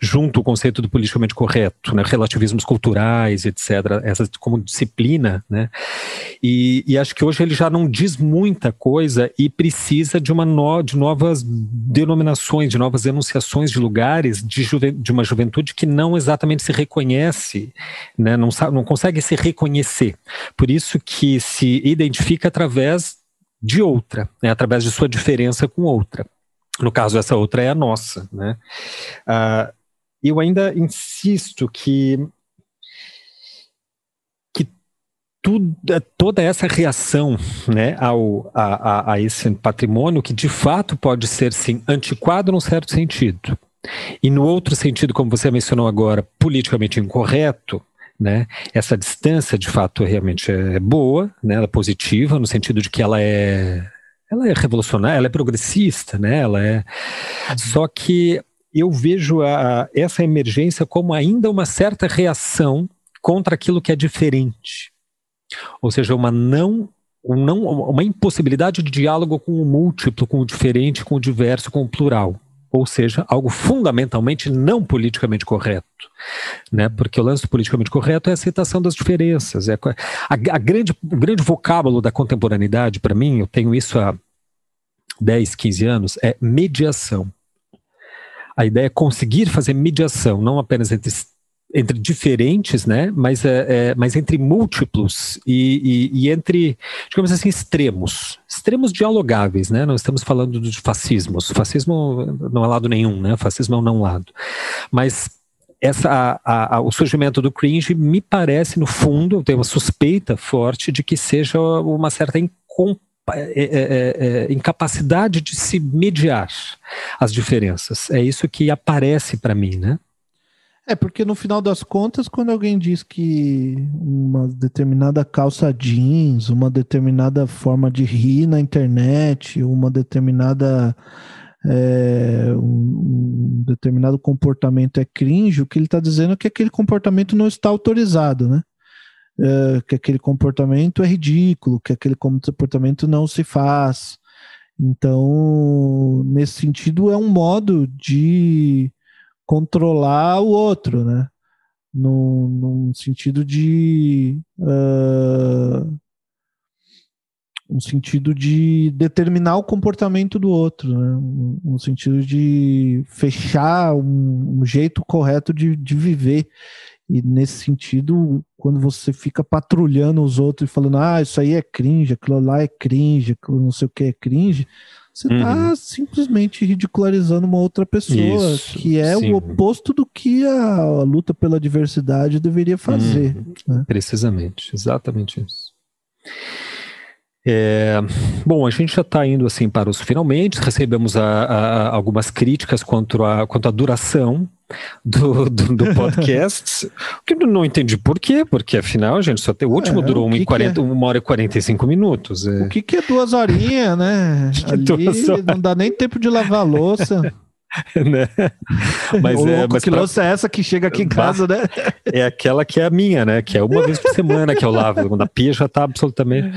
junto o conceito do politicamente correto, né, relativismos culturais, etc., essa como disciplina, né, e, e, acho que hoje ele já não diz muita coisa e precisa de, uma no, de novas denominações, de novas enunciações de lugares de, juve, de uma juventude que não exatamente se reconhece, né, não, não consegue se reconhecer, por isso que se identifica através de outra, né, através de sua diferença com outra. No caso, essa outra é a nossa. Né? Uh, eu ainda insisto que, que tudo, toda essa reação né, ao, a, a, a esse patrimônio, que de fato pode ser, sim, antiquado num certo sentido, e no outro sentido, como você mencionou agora, politicamente incorreto, né? Essa distância, de fato, realmente é boa, né? ela é positiva, no sentido de que ela é, ela é revolucionária, ela é progressista, né? ela é... Uhum. Só que eu vejo a, essa emergência como ainda uma certa reação contra aquilo que é diferente. Ou seja, uma não, um não uma impossibilidade de diálogo com o múltiplo, com o diferente, com o diverso, com o plural ou seja, algo fundamentalmente não politicamente correto, né? Porque o lance politicamente correto é a aceitação das diferenças, é a, a grande, o grande vocábulo da contemporaneidade para mim, eu tenho isso há 10, 15 anos, é mediação. A ideia é conseguir fazer mediação, não apenas entre entre diferentes, né? Mas, é, é, mas entre múltiplos e, e, e, entre, digamos assim, extremos. Extremos dialogáveis, né? Não estamos falando de fascismos. Fascismo não é lado nenhum, né? Fascismo é um não lado. Mas essa, a, a, o surgimento do cringe me parece, no fundo, eu tenho uma suspeita forte de que seja uma certa é, é, é, é incapacidade de se mediar as diferenças. É isso que aparece para mim, né? É, porque no final das contas, quando alguém diz que uma determinada calça jeans, uma determinada forma de rir na internet, uma determinada é, um, um, determinado comportamento é cringe, o que ele está dizendo é que aquele comportamento não está autorizado, né? É, que aquele comportamento é ridículo, que aquele comportamento não se faz. Então, nesse sentido, é um modo de controlar o outro, né? No, num sentido de. Uh, um sentido de determinar o comportamento do outro, né? um, um sentido de fechar um, um jeito correto de, de viver. E nesse sentido, quando você fica patrulhando os outros e falando, ah, isso aí é cringe, aquilo lá é cringe, aquilo não sei o que é cringe, você está uhum. simplesmente ridicularizando uma outra pessoa, isso, que é sim. o oposto do que a, a, luta pela diversidade deveria fazer. Uhum. Né? Precisamente, exatamente isso. É, bom, a gente já está indo assim para os finalmente, recebemos a, a, algumas críticas quanto à quanto a duração do, do, do podcast, que eu não entendi por quê, porque afinal, gente, só tem, o último é, durou uma, 40, é? uma hora e 45 minutos. É. O que, que é duas horinhas, né? Ali, não dá nem tempo de lavar a louça. né? Mas, Ô, é, mas que pra... louça é essa que chega aqui em casa, né? É aquela que é a minha, né? Que é uma vez por semana que eu lavo, quando a pia já está absolutamente.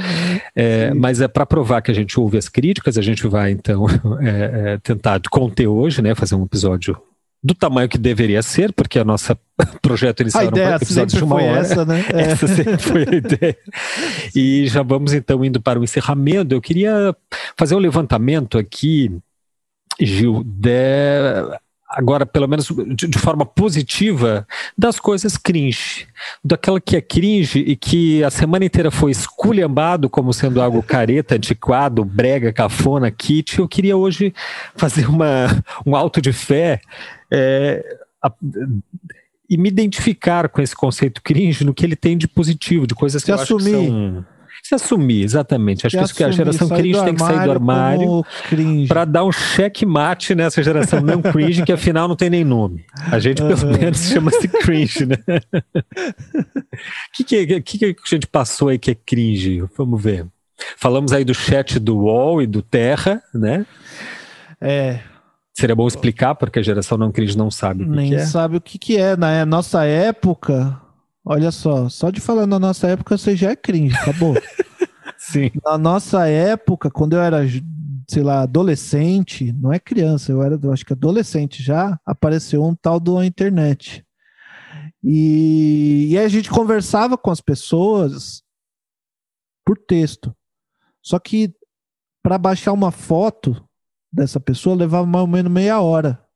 É, mas é para provar que a gente ouve as críticas, a gente vai então é, é, tentar conter hoje, né? Fazer um episódio do tamanho que deveria ser, porque a nossa projeto inicial a ideia era um episódio de uma foi hora. Essa, né? É. Essa sempre foi a ideia. E já vamos então indo para o encerramento. Eu queria fazer um levantamento aqui Gil, de, agora pelo menos de, de, forma positiva, das coisas cringe. Daquela que é cringe e que a semana inteira foi esculhambado como sendo algo careta, antiquado, brega, cafona, kit. Eu queria hoje fazer uma, um alto de fé é, a, e me identificar com esse conceito cringe no que ele tem de positivo, de coisas que Se eu assumir. acho que são se assumir, exatamente. Acho que, isso que a geração cringe tem que sair do armário para dar um checkmate nessa geração não cringe, que afinal não tem nem nome. A gente, pelo uhum. menos, chama-se cringe, né? O que, que, que, que a gente passou aí que é cringe? Vamos ver. Falamos aí do chat do UOL e do Terra, né? É. Seria bom explicar, porque a geração não cringe não sabe o que, Nem que é. sabe o que, que é. Na nossa época, Olha só, só de falar na nossa época você já é cringe, acabou. Sim. Na nossa época, quando eu era, sei lá, adolescente, não é criança, eu era, eu acho que adolescente já, apareceu um tal do internet. E, e aí a gente conversava com as pessoas por texto. Só que para baixar uma foto dessa pessoa levava mais ou menos meia hora.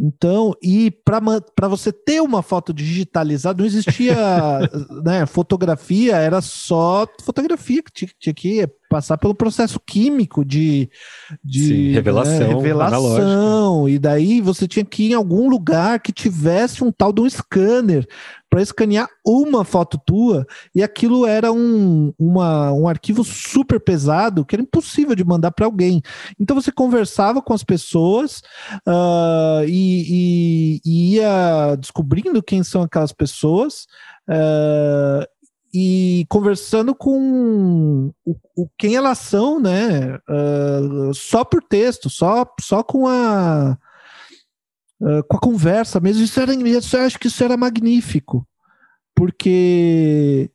Então, e para você ter uma foto digitalizada, não existia né, fotografia, era só fotografia que tinha, tinha que passar pelo processo químico de, de Sim, revelação, né, revelação e daí você tinha que ir em algum lugar que tivesse um tal de um scanner para escanear uma foto tua e aquilo era um, uma, um arquivo super pesado que era impossível de mandar para alguém. Então você conversava com as pessoas uh, e, e, e, ia descobrindo quem são aquelas pessoas. Uh, e conversando com o, o, quem elas são, né? Uh, só por texto, só, só com a uh, com a conversa mesmo. Isso era, isso, eu acho que isso era magnífico, porque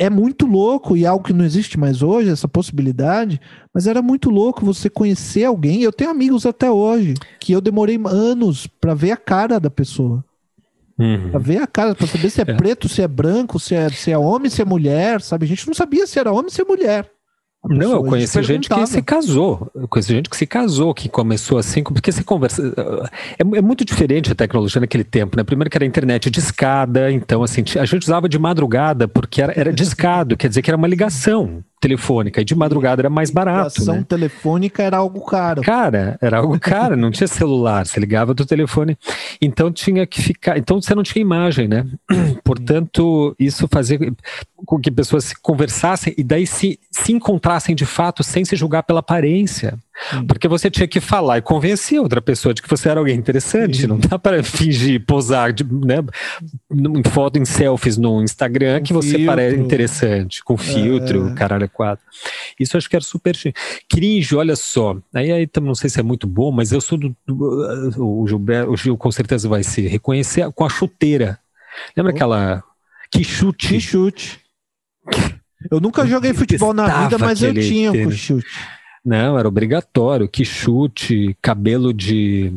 é muito louco e é algo que não existe mais hoje, essa possibilidade, mas era muito louco você conhecer alguém. Eu tenho amigos até hoje que eu demorei anos para ver a cara da pessoa. Uhum. Pra ver a cara, pra saber se é, é, preto, se é branco, se é, se é homem, se é mulher, sabe? A gente não sabia se era homem, se é mulher. Não, eu conheci gente que se casou. Eu conheci gente que se casou, que começou assim, porque você conversa. É, é, muito diferente a tecnologia naquele tempo, né? Primeiro que era a internet de escada, então assim, a gente usava de madrugada porque era, era discado, quer dizer que era uma ligação telefônica e de madrugada era mais barato. Ligação né? telefônica era algo caro. Cara, era algo caro, não tinha celular, você ligava do telefone. Então tinha que ficar. Então você não tinha imagem, né? Portanto, isso fazia com que pessoas se conversassem e daí se, se encontrassem de fato sem se julgar pela aparência. Porque você tinha que falar e convencer outra pessoa de que você era alguém interessante. Não dá para fingir, posar de, né, em foto, em selfies no Instagram com que você filtro. parece interessante, com filtro, é. caralho, é quatro. Isso eu acho que era super cringe, olha só. Aí, aí não sei se é muito bom, mas eu sou do. do o, Gilberto, o Gil com certeza vai se reconhecer com a chuteira. Lembra oh. aquela. Que chute. Que chute. Eu nunca joguei futebol na vida, mas eu tinha um chute. Não, era obrigatório. Que chute, cabelo de.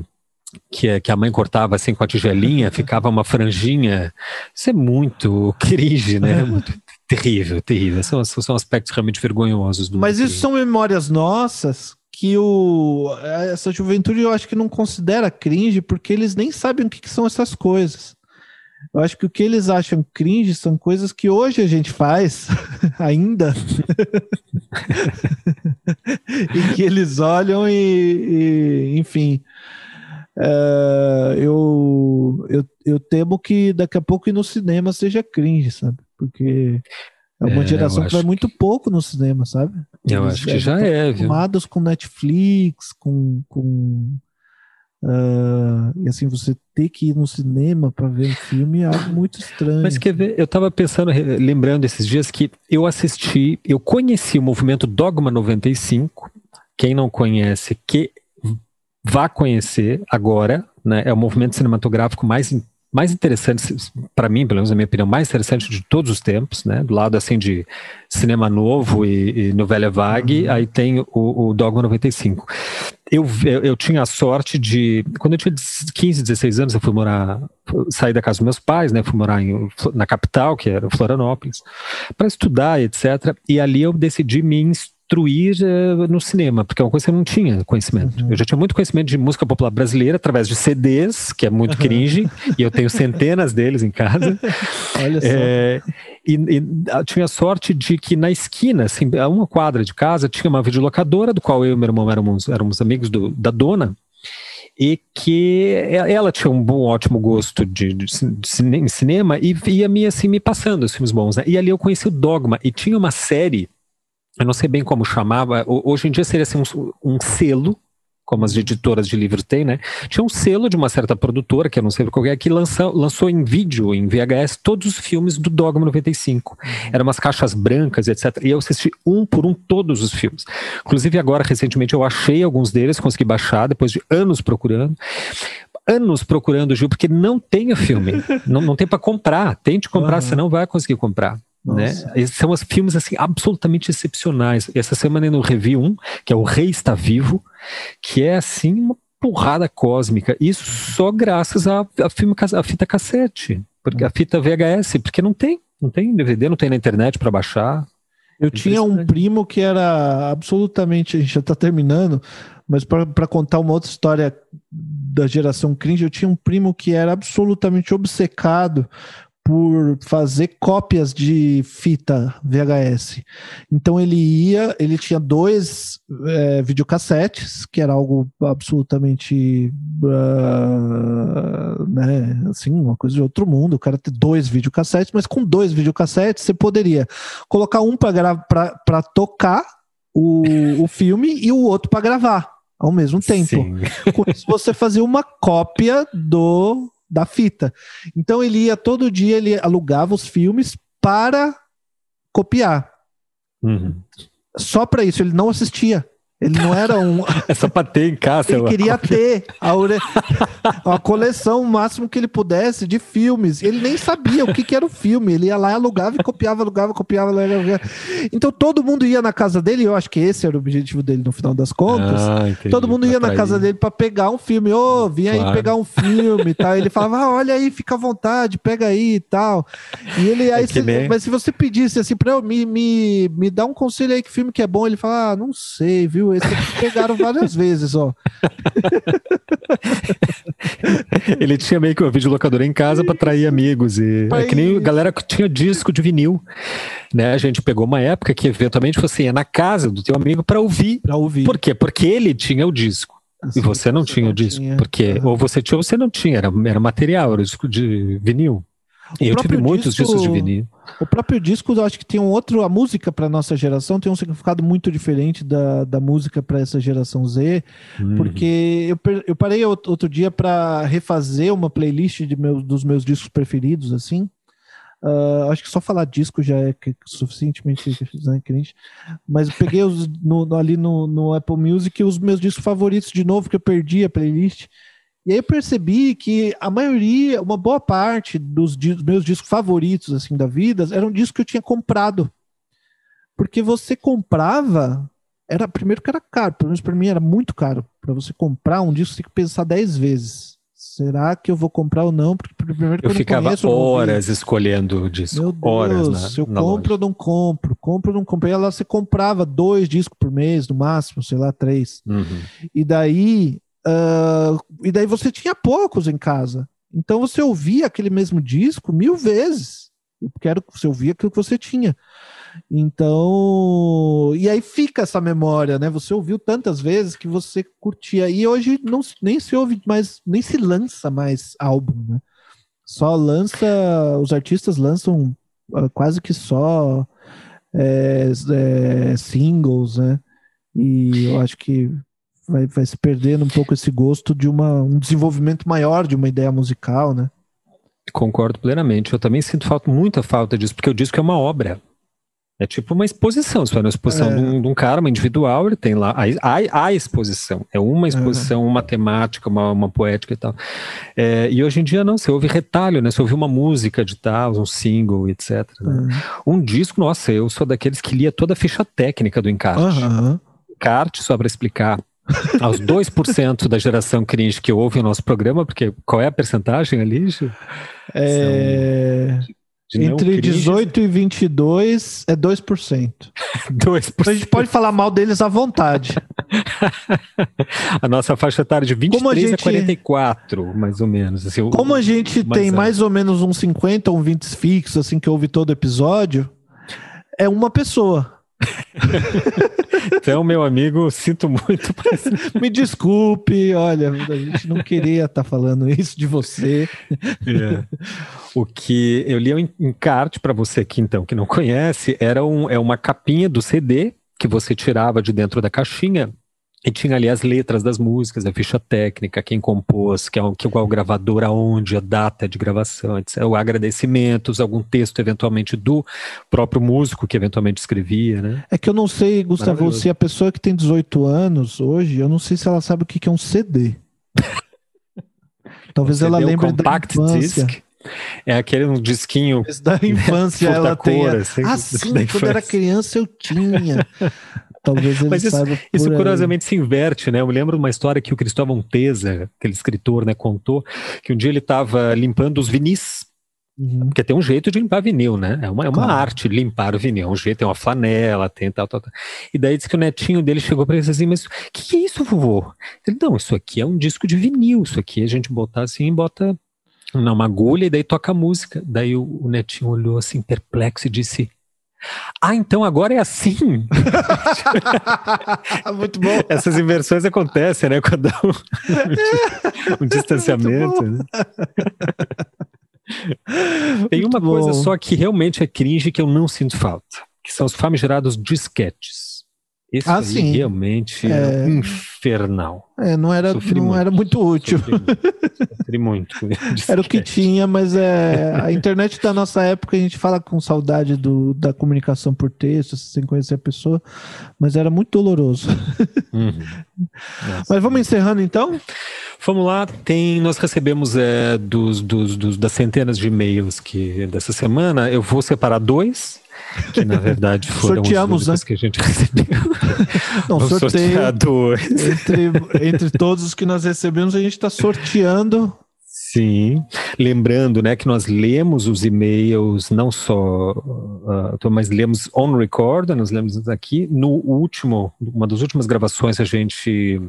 Que, que a mãe cortava assim com a tigelinha, ficava uma franjinha. Isso é muito cringe, né? Muito terrível, terrível. São, são aspectos realmente vergonhosos. Do Mas isso são memórias nossas que o, essa juventude eu acho que não considera cringe porque eles nem sabem o que, que são essas coisas. Eu acho que o que eles acham cringe são coisas que hoje a gente faz ainda. e que eles olham e, e enfim. É, eu, eu, eu temo que daqui a pouco ir no cinema seja cringe, sabe? Porque é uma é, geração que vai muito pouco no cinema, sabe? Eu eles, acho que já é, viu? com Netflix, com, com Uh, e assim, você ter que ir no cinema para ver um filme é algo muito estranho. Mas quer ver, eu estava pensando, lembrando esses dias que eu assisti, eu conheci o movimento Dogma 95. Quem não conhece, que vá conhecer agora, né? É o movimento cinematográfico mais mais interessante, para mim, pelo menos na minha opinião, mais interessante de todos os tempos, né? Do lado assim de cinema novo e, e novela vague, uhum. aí tem o, o, Dogma 95. Eu, eu, tinha a sorte de, quando eu tinha 15, 16 anos, eu fui morar, saí da casa dos meus pais, né? Fui morar em, na capital, que era Florianópolis, para estudar, etc. E ali eu decidi me instruir uh, no cinema, porque é uma coisa que eu não tinha conhecimento. Uhum. Eu já tinha muito conhecimento de música popular brasileira através de CDs, que é muito cringe, e eu tenho centenas deles em casa. Olha só. É, e, e tinha sorte de que na esquina, assim, a uma quadra de casa, tinha uma videolocadora, do qual eu e meu irmão éramos, éramos amigos do, da dona, e que ela tinha um bom, ótimo gosto de, de, de cinema e ia me, assim, me passando os filmes bons. Né? E ali eu conheci o Dogma, e tinha uma série eu não sei bem como chamava, hoje em dia seria assim, um, um selo, como as editoras de livros têm, né? Tinha um selo de uma certa produtora, que eu não sei qual é, que lançou, lançou em vídeo, em VHS, todos os filmes do Dogma 95. Uhum. Eram umas caixas brancas, etc. E eu assisti um por um todos os filmes. Inclusive, agora, recentemente, eu achei alguns deles, consegui baixar, depois de anos procurando anos procurando, Gil, porque não tem o filme. não, não tem para comprar. Tente comprar, uhum. você não vai conseguir comprar. Né? São os filmes assim absolutamente excepcionais. Essa semana no Review 1, que é O Rei Está Vivo, que é assim uma porrada cósmica. Isso só graças à, à, filme, fita cassete, porque a fita VHS, porque não tem, não tem DVD, não tem na internet para baixar. Eu tinha um primo que era absolutamente, a gente já está terminando, mas para contar uma outra história da geração cringe, eu tinha um primo que era absolutamente obcecado por fazer cópias de fita VHS. Então ele ia, ele tinha dois é, videocassetes, que era algo absolutamente, uh, né, assim, uma coisa de outro mundo. O cara ter dois videocassetes, mas com dois videocassetes você poderia colocar um para tocar o, o filme e o outro para gravar ao mesmo tempo. Sim. Com isso você fazia uma cópia do da fita. Então ele ia todo dia, ele alugava os filmes para copiar. Uhum. Só para isso, ele não assistia. Ele não era um. É só pra ter em casa. Ele queria ter a, ore... a coleção, o máximo que ele pudesse, de filmes. Ele nem sabia o que, que era o filme. Ele ia lá, alugava e copiava, alugava, copiava, alugava. Então todo mundo ia na casa dele, eu acho que esse era o objetivo dele no final das contas. Ah, todo mundo ia na casa dele para pegar um filme. Ô, oh, vim claro. aí pegar um filme e tal. Ele falava, ah, olha aí, fica à vontade, pega aí e tal. E ele aí, é se... nem... mas se você pedisse assim pra eu, me, me, me dá um conselho aí que filme que é bom, ele fala, ah, não sei, viu? Esse aqui pegaram várias vezes, ó. Ele tinha meio que uma videolocadora em casa para atrair amigos. E é que nem a galera que tinha disco de vinil. Né? A gente pegou uma época que eventualmente você ia na casa do teu amigo para ouvir. Para ouvir. Por quê? Porque ele tinha o disco. Assim, e você não você tinha o disco. Tinha. Porque, ou você tinha ou você não tinha, era, era material, era disco de vinil. eu tive muitos disco, discos de vinil. O próprio disco, eu acho que tem um outro. A música para nossa geração tem um significado muito diferente da, da música para essa geração Z, uhum. porque eu, eu parei outro dia para refazer uma playlist de meus, dos meus discos preferidos, assim. Uh, acho que só falar disco já é suficientemente né, cringe. Mas eu peguei os, no, no, ali no, no Apple Music os meus discos favoritos de novo, que eu perdi a playlist. E aí eu percebi que a maioria, uma boa parte dos, meus discos favoritos assim da vida eram discos que eu tinha comprado. Porque você comprava, era primeiro que era caro, pelo menos para mim era muito caro. Para você comprar um disco, você tem que pensar 10 vezes. Será que eu vou comprar ou não? Porque primeiro que eu, eu ficava conheço, horas escolhendo disco. Meu Deus, horas na, se eu compro ou não compro, compro ou não compro. E ela você comprava dois discos por mês, no máximo, sei lá, três. Uhum. E daí Uh, e daí você tinha poucos em casa. Então você ouvia aquele mesmo disco mil vezes. Porque era, você ouvia aquilo que você tinha. Então, e aí fica essa memória, né? Você ouviu tantas vezes que você curtia. E hoje não, nem se ouve mais, nem se lança mais álbum, né? Só lança, os artistas lançam uh, quase que só é, é, singles, né? E eu acho que vai, vai se perdendo um pouco esse gosto de uma, um desenvolvimento maior de uma ideia musical, né? Concordo plenamente. Eu também sinto falta, muita falta disso, porque o disco é uma obra. É tipo uma exposição. Você vai uma exposição é. de, um, de, um, cara, uma individual, ele tem lá a, a, a exposição. É uma exposição, uhum. uma temática, uma, uma poética e tal. É, e hoje em dia não, você ouve retalho, né? Você ouve uma música de tal, um single, etc. Né? Uhum. Um disco, nossa, eu sou daqueles que lia toda a ficha técnica do encarte. Uhum. Encarte, só para explicar aos 2% da geração cringe que ouve o nosso programa, porque qual é a percentagem ali? É... Entre 18 e 22 é 2%. 2%. Então a gente pode falar mal deles à vontade. a nossa faixa etária de 23 a, gente... a 44, mais ou menos. Assim, Como a gente tem mais ou menos uns 50 ou um 20 fixos, assim, que ouve todo episódio, é uma pessoa. então, meu amigo, sinto muito. Me desculpe, olha, a gente não queria estar tá falando isso de você. É. O que eu li um encarte para você aqui, então, que não conhece, era um, é uma capinha do CD que você tirava de dentro da caixinha e tinha ali as letras das músicas, a ficha técnica, quem compôs, que é o, que qual gravador, aonde, a data de gravação, etc. O agradecimentos, algum texto eventualmente do próprio músico que eventualmente escrevia, né? É que eu não sei, Gustavo, se a pessoa que tem 18 anos hoje, eu não sei se ela sabe o que é um CD. Talvez um ela lembre um compact da infância. Disc. É aquele um disquinho da infância ela tem. Assim, ah, sim, quando era criança eu tinha. Talvez ele Mas isso, isso curiosamente se inverte, né? Eu me lembro de uma história que o Cristóvão Teza, aquele escritor, né, contou que um dia ele estava limpando os vinis Uhum. Porque tem um jeito de limpar vinil, né? É uma, é uma claro. arte limpar o vinil. É um jeito, tem uma flanela, tem tal, tal, tal. E daí disse que o netinho dele chegou para ele assim, mas o que, que, é isso, vovô? Ele, não, isso aqui é um disco de vinil. Isso aqui a gente botar assim, bota numa agulha e daí toca a música. Daí o, o netinho olhou assim, perplexo e disse, ah, então agora é assim. Muito bom. Essas inversões acontecem, né? Quando há um, um distanciamento. Né? Tem uma coisa só que realmente é cringe que eu não sinto falta, que são os famigerados disquetes. Esse ah, realmente é... infernal. É, não era, não muito. era muito útil. Sofri muito. Sofri muito era o que tinha, mas é, a internet da nossa época, a gente fala com saudade do, da comunicação por texto, sem conhecer a pessoa, mas era muito doloroso. Uhum. mas vamos encerrando então? Vamos lá, tem, nós recebemos é, dos, dos, dos, das centenas de e-mails que dessa semana, eu vou separar dois que na verdade foram Sorteamos, os né? que a gente recebeu. Não, Vamos sorteio. Entre, entre todos os que nós recebemos, a gente está sorteando Sim, lembrando, né, que nós lemos os e-mails não só, uh, mas lemos on record, nós lemos aqui no último, uma das últimas gravações a gente,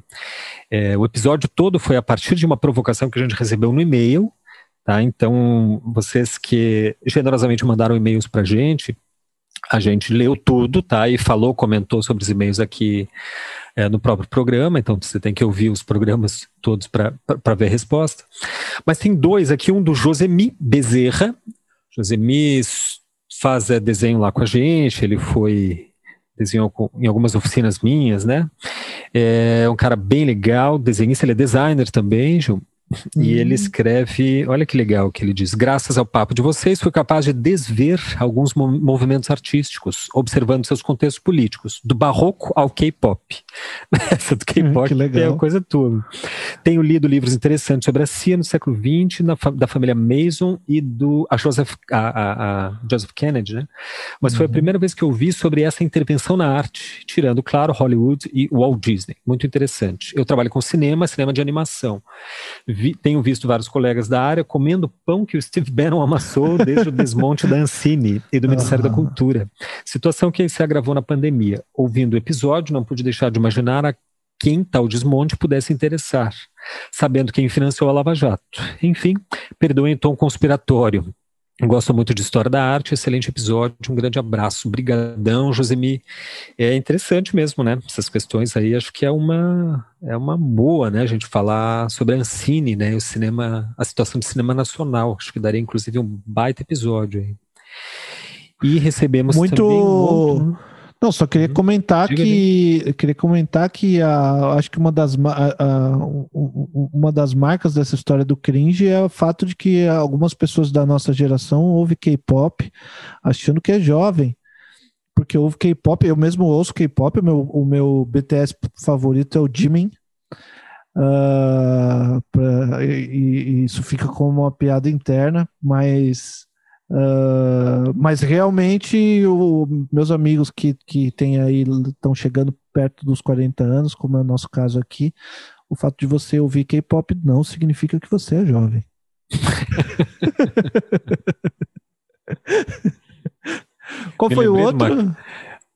é, o episódio todo foi a partir de uma provocação que a gente recebeu no e-mail, tá? Então vocês que generosamente mandaram e-mails para a gente, a gente leu tudo, tá? E falou, comentou sobre os e-mails aqui é, no próprio programa, então você tem que ouvir os programas todos para ver a resposta. Mas tem dois aqui, um do Josemi Bezerra, Josemi faz é, desenho lá com a gente, ele foi desenhou com, em algumas oficinas minhas, né? É um cara bem legal, desenhista, ele é designer também, Ju, e ele uhum. escreve, olha que legal que ele diz: graças ao papo de vocês, fui capaz de desver alguns movimentos artísticos, observando seus contextos políticos, do barroco ao K-pop. Essa do K-pop é uma coisa tua. Tenho lido livros interessantes sobre a CIA no século XX, na, da família Mason e do a Joseph, a, a, a Joseph Kennedy, né? Mas uhum. foi a uhum. primeira vez que eu vi sobre essa intervenção na arte, tirando, claro, Hollywood e Walt Disney. Muito interessante. Eu trabalho com cinema, cinema de animação vi, tenho visto vários colegas da área comendo pão que o Steve Bannon amassou desde o desmonte da Ancine e do Ministério uhum. da Cultura. Situação que se agravou na pandemia. Ouvindo o episódio, não pude deixar de imaginar a quem tal desmonte pudesse interessar, sabendo quem financiou a Lava Jato. Enfim, perdoem o tom conspiratório. Gosto muito de história da arte, excelente episódio, um grande abraço. Obrigadão, Josemi. É interessante mesmo, né? Essas questões aí, acho que é uma é uma boa, né, a gente falar sobre a Ancine, né, o cinema, a situação de cinema nacional. Acho que daria inclusive um baita episódio aí. E recebemos muito também um outro... Não, só queria uhum. comentar Diga que queria comentar que a, acho que uma das, a, a, uma das marcas dessa história do cringe é o fato de que algumas pessoas da nossa geração ouvem K-pop achando que é jovem. Porque ouve K-pop, eu mesmo ouço K-pop, o meu, o meu BTS favorito é o Jimin. Uh, pra, e, e isso fica como uma piada interna, mas Uh, mas realmente, o, meus amigos que, que tem aí, estão chegando perto dos 40 anos, como é o nosso caso aqui, o fato de você ouvir K-pop não significa que você é jovem. Qual foi o outro? Uma...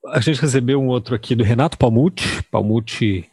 A gente recebeu um outro aqui do Renato Palmucci. Palmucci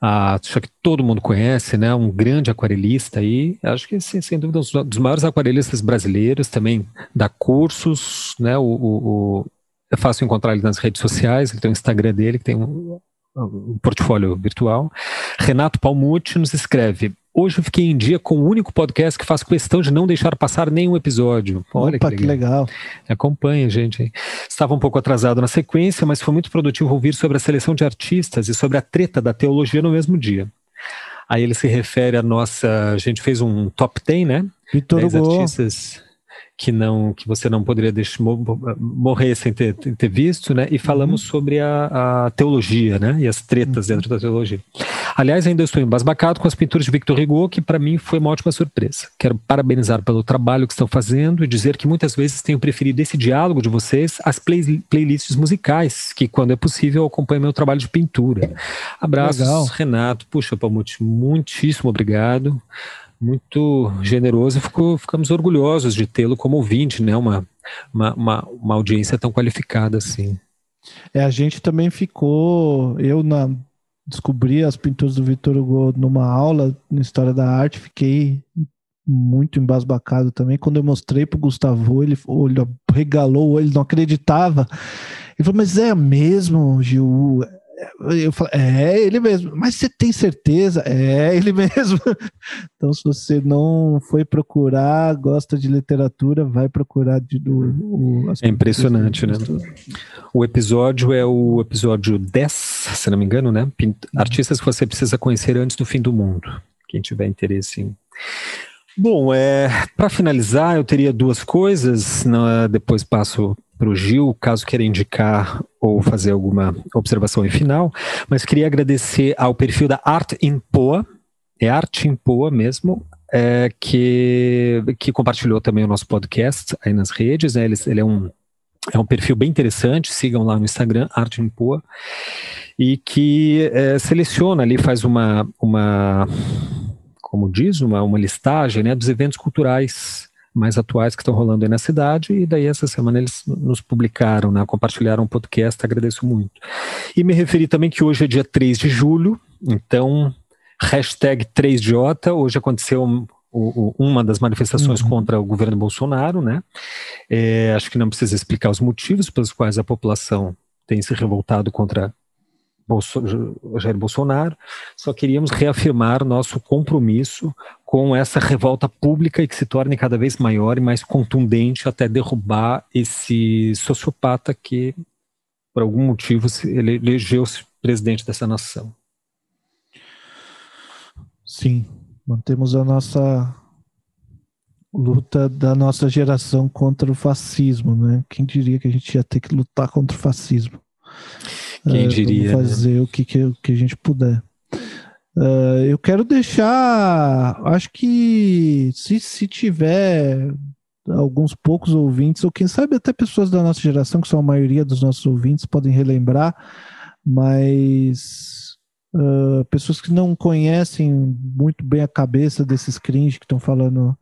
acho que todo mundo conhece, né? Um grande aquarelista aí, acho que sem, sem dúvida um dos maiores aquarelistas brasileiros, também dá cursos, né? O, o, o, é fácil encontrar ele nas redes sociais, ele tem o Instagram dele, que tem um, um portfólio virtual. Renato Palmucci nos escreve: Hoje eu fiquei em dia com o único podcast que faz questão de não deixar passar nenhum episódio. Olha Opa, que legal. Que legal. Acompanha, gente. Estava um pouco atrasado na sequência, mas foi muito produtivo ouvir sobre a seleção de artistas e sobre a treta da teologia no mesmo dia. Aí ele se refere à nossa. A gente fez um top 10, né? Vitor Hugo. artistas que não que você não poderia deixar morrer sem ter, ter visto, né? E falamos uhum. sobre a, a, teologia, né? E as tretas uhum. dentro da teologia. Aliás, ainda estou embasbacado com as pinturas de Victor Hugo, que para mim foi uma ótima surpresa. Quero parabenizar pelo trabalho que estão fazendo e dizer que muitas vezes tenho preferido esse diálogo de vocês às play, playlists musicais, que quando é possível acompanho meu trabalho de pintura. Abraços, Legal. Renato. Puxa, Palmute, muitíssimo obrigado muito generoso e ficou, ficamos orgulhosos de tê-lo como ouvinte, né? Uma, uma, uma, uma, audiência tão qualificada assim. É, a gente também ficou, eu na descobri as pinturas do Vitor Hugo numa aula na História da Arte, fiquei muito embasbacado também. Quando eu mostrei pro Gustavo, ele olhou, regalou, ele não acreditava. Ele falou, mas é mesmo, Gil? Eu falei, é ele mesmo. Mas você tem certeza? É ele mesmo. Então, se você não foi procurar, gosta de literatura, vai procurar de novo. É impressionante, né? O episódio é o episódio 10, se não me engano, né? Artistas que você precisa conhecer antes do fim do mundo. Quem tiver interesse em. Bom, é, para finalizar, eu teria duas coisas, né, depois passo para o Gil, caso queira indicar ou fazer alguma observação em final, mas queria agradecer ao perfil da Art in Poa, é Art in Poa mesmo, é, que, que compartilhou também o nosso podcast aí nas redes, né, ele, ele é um é um perfil bem interessante, sigam lá no Instagram, Arte em Poa, e que é, seleciona ali, faz uma, uma como diz, uma, uma listagem né, dos eventos culturais mais atuais que estão rolando aí na cidade, e daí essa semana eles nos publicaram, né, compartilharam um podcast, agradeço muito. E me referi também que hoje é dia 3 de julho, então, hashtag 3J, hoje aconteceu um, uma das manifestações uhum. contra o governo Bolsonaro, né, é, acho que não precisa explicar os motivos pelos quais a população tem se revoltado contra Jair Bolsonaro, só queríamos reafirmar nosso compromisso com essa revolta pública e que se torne cada vez maior e mais contundente até derrubar esse sociopata que, por algum motivo, ele elegeu-se presidente dessa nação. Sim, mantemos a nossa luta da nossa geração contra o fascismo, né? Quem diria que a gente ia ter que lutar contra o fascismo? Quem uh, diria? Né? fazer né? o que, que, que, a gente puder. Uh, eu quero deixar, acho que se, se tiver alguns poucos ouvintes, ou quem sabe até pessoas da nossa geração, que são a maioria dos nossos ouvintes, podem relembrar, mas uh, pessoas que não conhecem muito bem a cabeça desses cringe que estão falando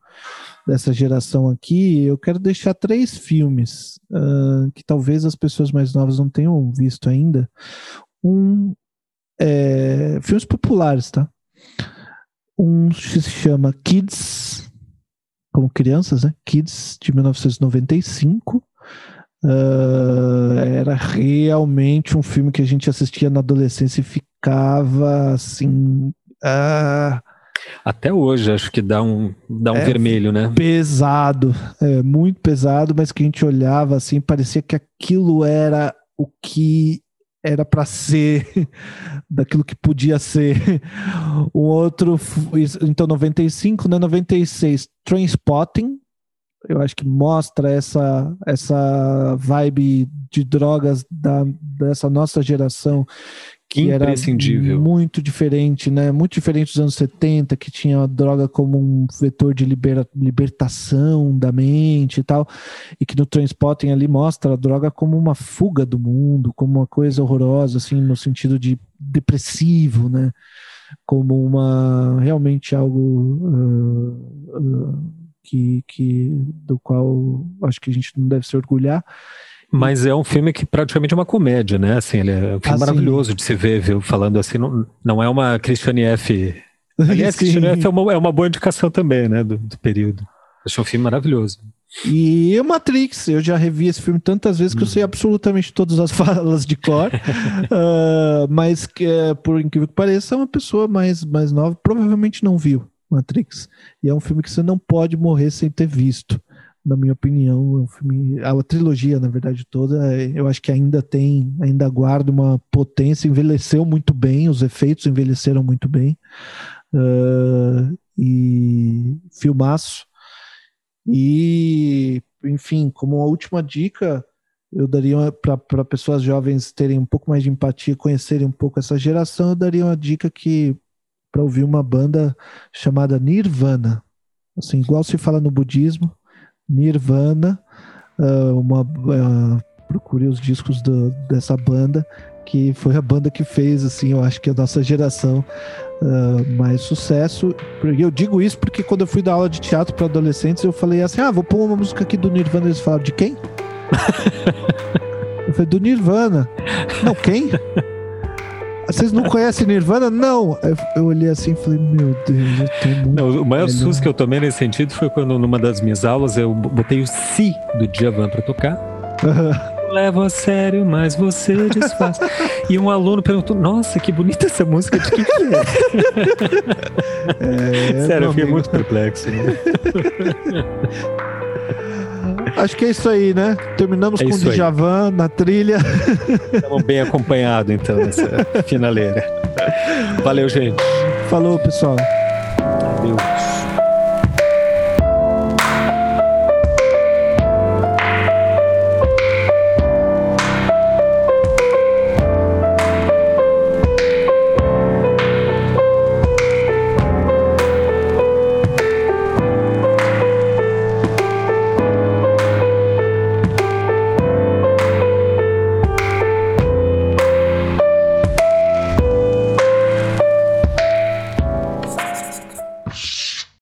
dessa geração aqui, eu quero deixar três filmes uh, que talvez as pessoas mais novas não tenham visto ainda. Um é, filmes populares, tá? Um se chama Kids, como crianças, né? Kids de 1995. Uh, ah, era realmente um filme que a gente assistia na adolescência e ficava assim. Uh, até hoje, acho que dá um, dá um é vermelho, né? Pesado, é, muito pesado, mas que a gente olhava assim, parecia que aquilo era o que era para ser, daquilo que podia ser. Um outro, então 95, né? 96, Trainspotting, eu acho que mostra essa, essa vibe de drogas da, dessa nossa geração que era muito diferente, né? Muito diferente dos anos 70, que tinha a droga como um vetor de libera, libertação da mente e tal, e que no Transpotting ali mostra a droga como uma fuga do mundo, como uma coisa horrorosa, assim, no sentido de depressivo, né? Como uma realmente algo uh, uh, que, que do qual acho que a gente não deve se orgulhar. Mas é um filme que praticamente é uma comédia, né? Assim, ele é um filme ah, maravilhoso de se ver, viu? Falando assim, não, não é uma Christiane F. Aliás, Christiane F é uma, é uma boa indicação também, né? Do, do período. Achei um filme maravilhoso. E o Matrix, eu já revi esse filme tantas vezes que hum. eu sei absolutamente todas as falas de cor, uh, mas que, uh, por incrível que pareça, é uma pessoa mais, mais nova provavelmente não viu Matrix. E é um filme que você não pode morrer sem ter visto na minha opinião, é um filme, a trilogia, na verdade, toda, eu acho que ainda tem, ainda guarda uma potência, envelheceu muito bem, os efeitos envelheceram muito bem, uh, e filmaço. E, enfim, como uma última dica, eu daria para pessoas jovens terem um pouco mais de empatia, conhecerem um pouco essa geração, eu daria uma dica que para ouvir uma banda chamada Nirvana. Assim, igual se fala no budismo, Nirvana, uh, uma, uh, procure os discos do, dessa banda, que foi a banda que fez, assim, eu acho que a nossa geração uh, mais sucesso. Eu digo isso porque quando eu fui dar aula de teatro para adolescentes, eu falei assim: ah, vou pôr uma música aqui do Nirvana. Eles falaram: de quem? eu falei: do Nirvana. Não, quem? Vocês não conhecem Nirvana? Não. Eu, olhei assim e falei, meu Deus, eu tô muito. Não, o maior susto que eu tomei nesse sentido foi quando, numa das minhas aulas, eu botei o Si do Djavan pra tocar. Levo a sério, mas você desfaz. e um aluno perguntou: Nossa, que bonita essa música, de quem que é? é Sério, eu fiquei amigo. muito perplexo. Né? Acho que é isso aí, né? Terminamos é com o Djavan na trilha. Estamos bem acompanhados, então, nessa finaleira. Valeu, gente. Falou, pessoal. Adeus.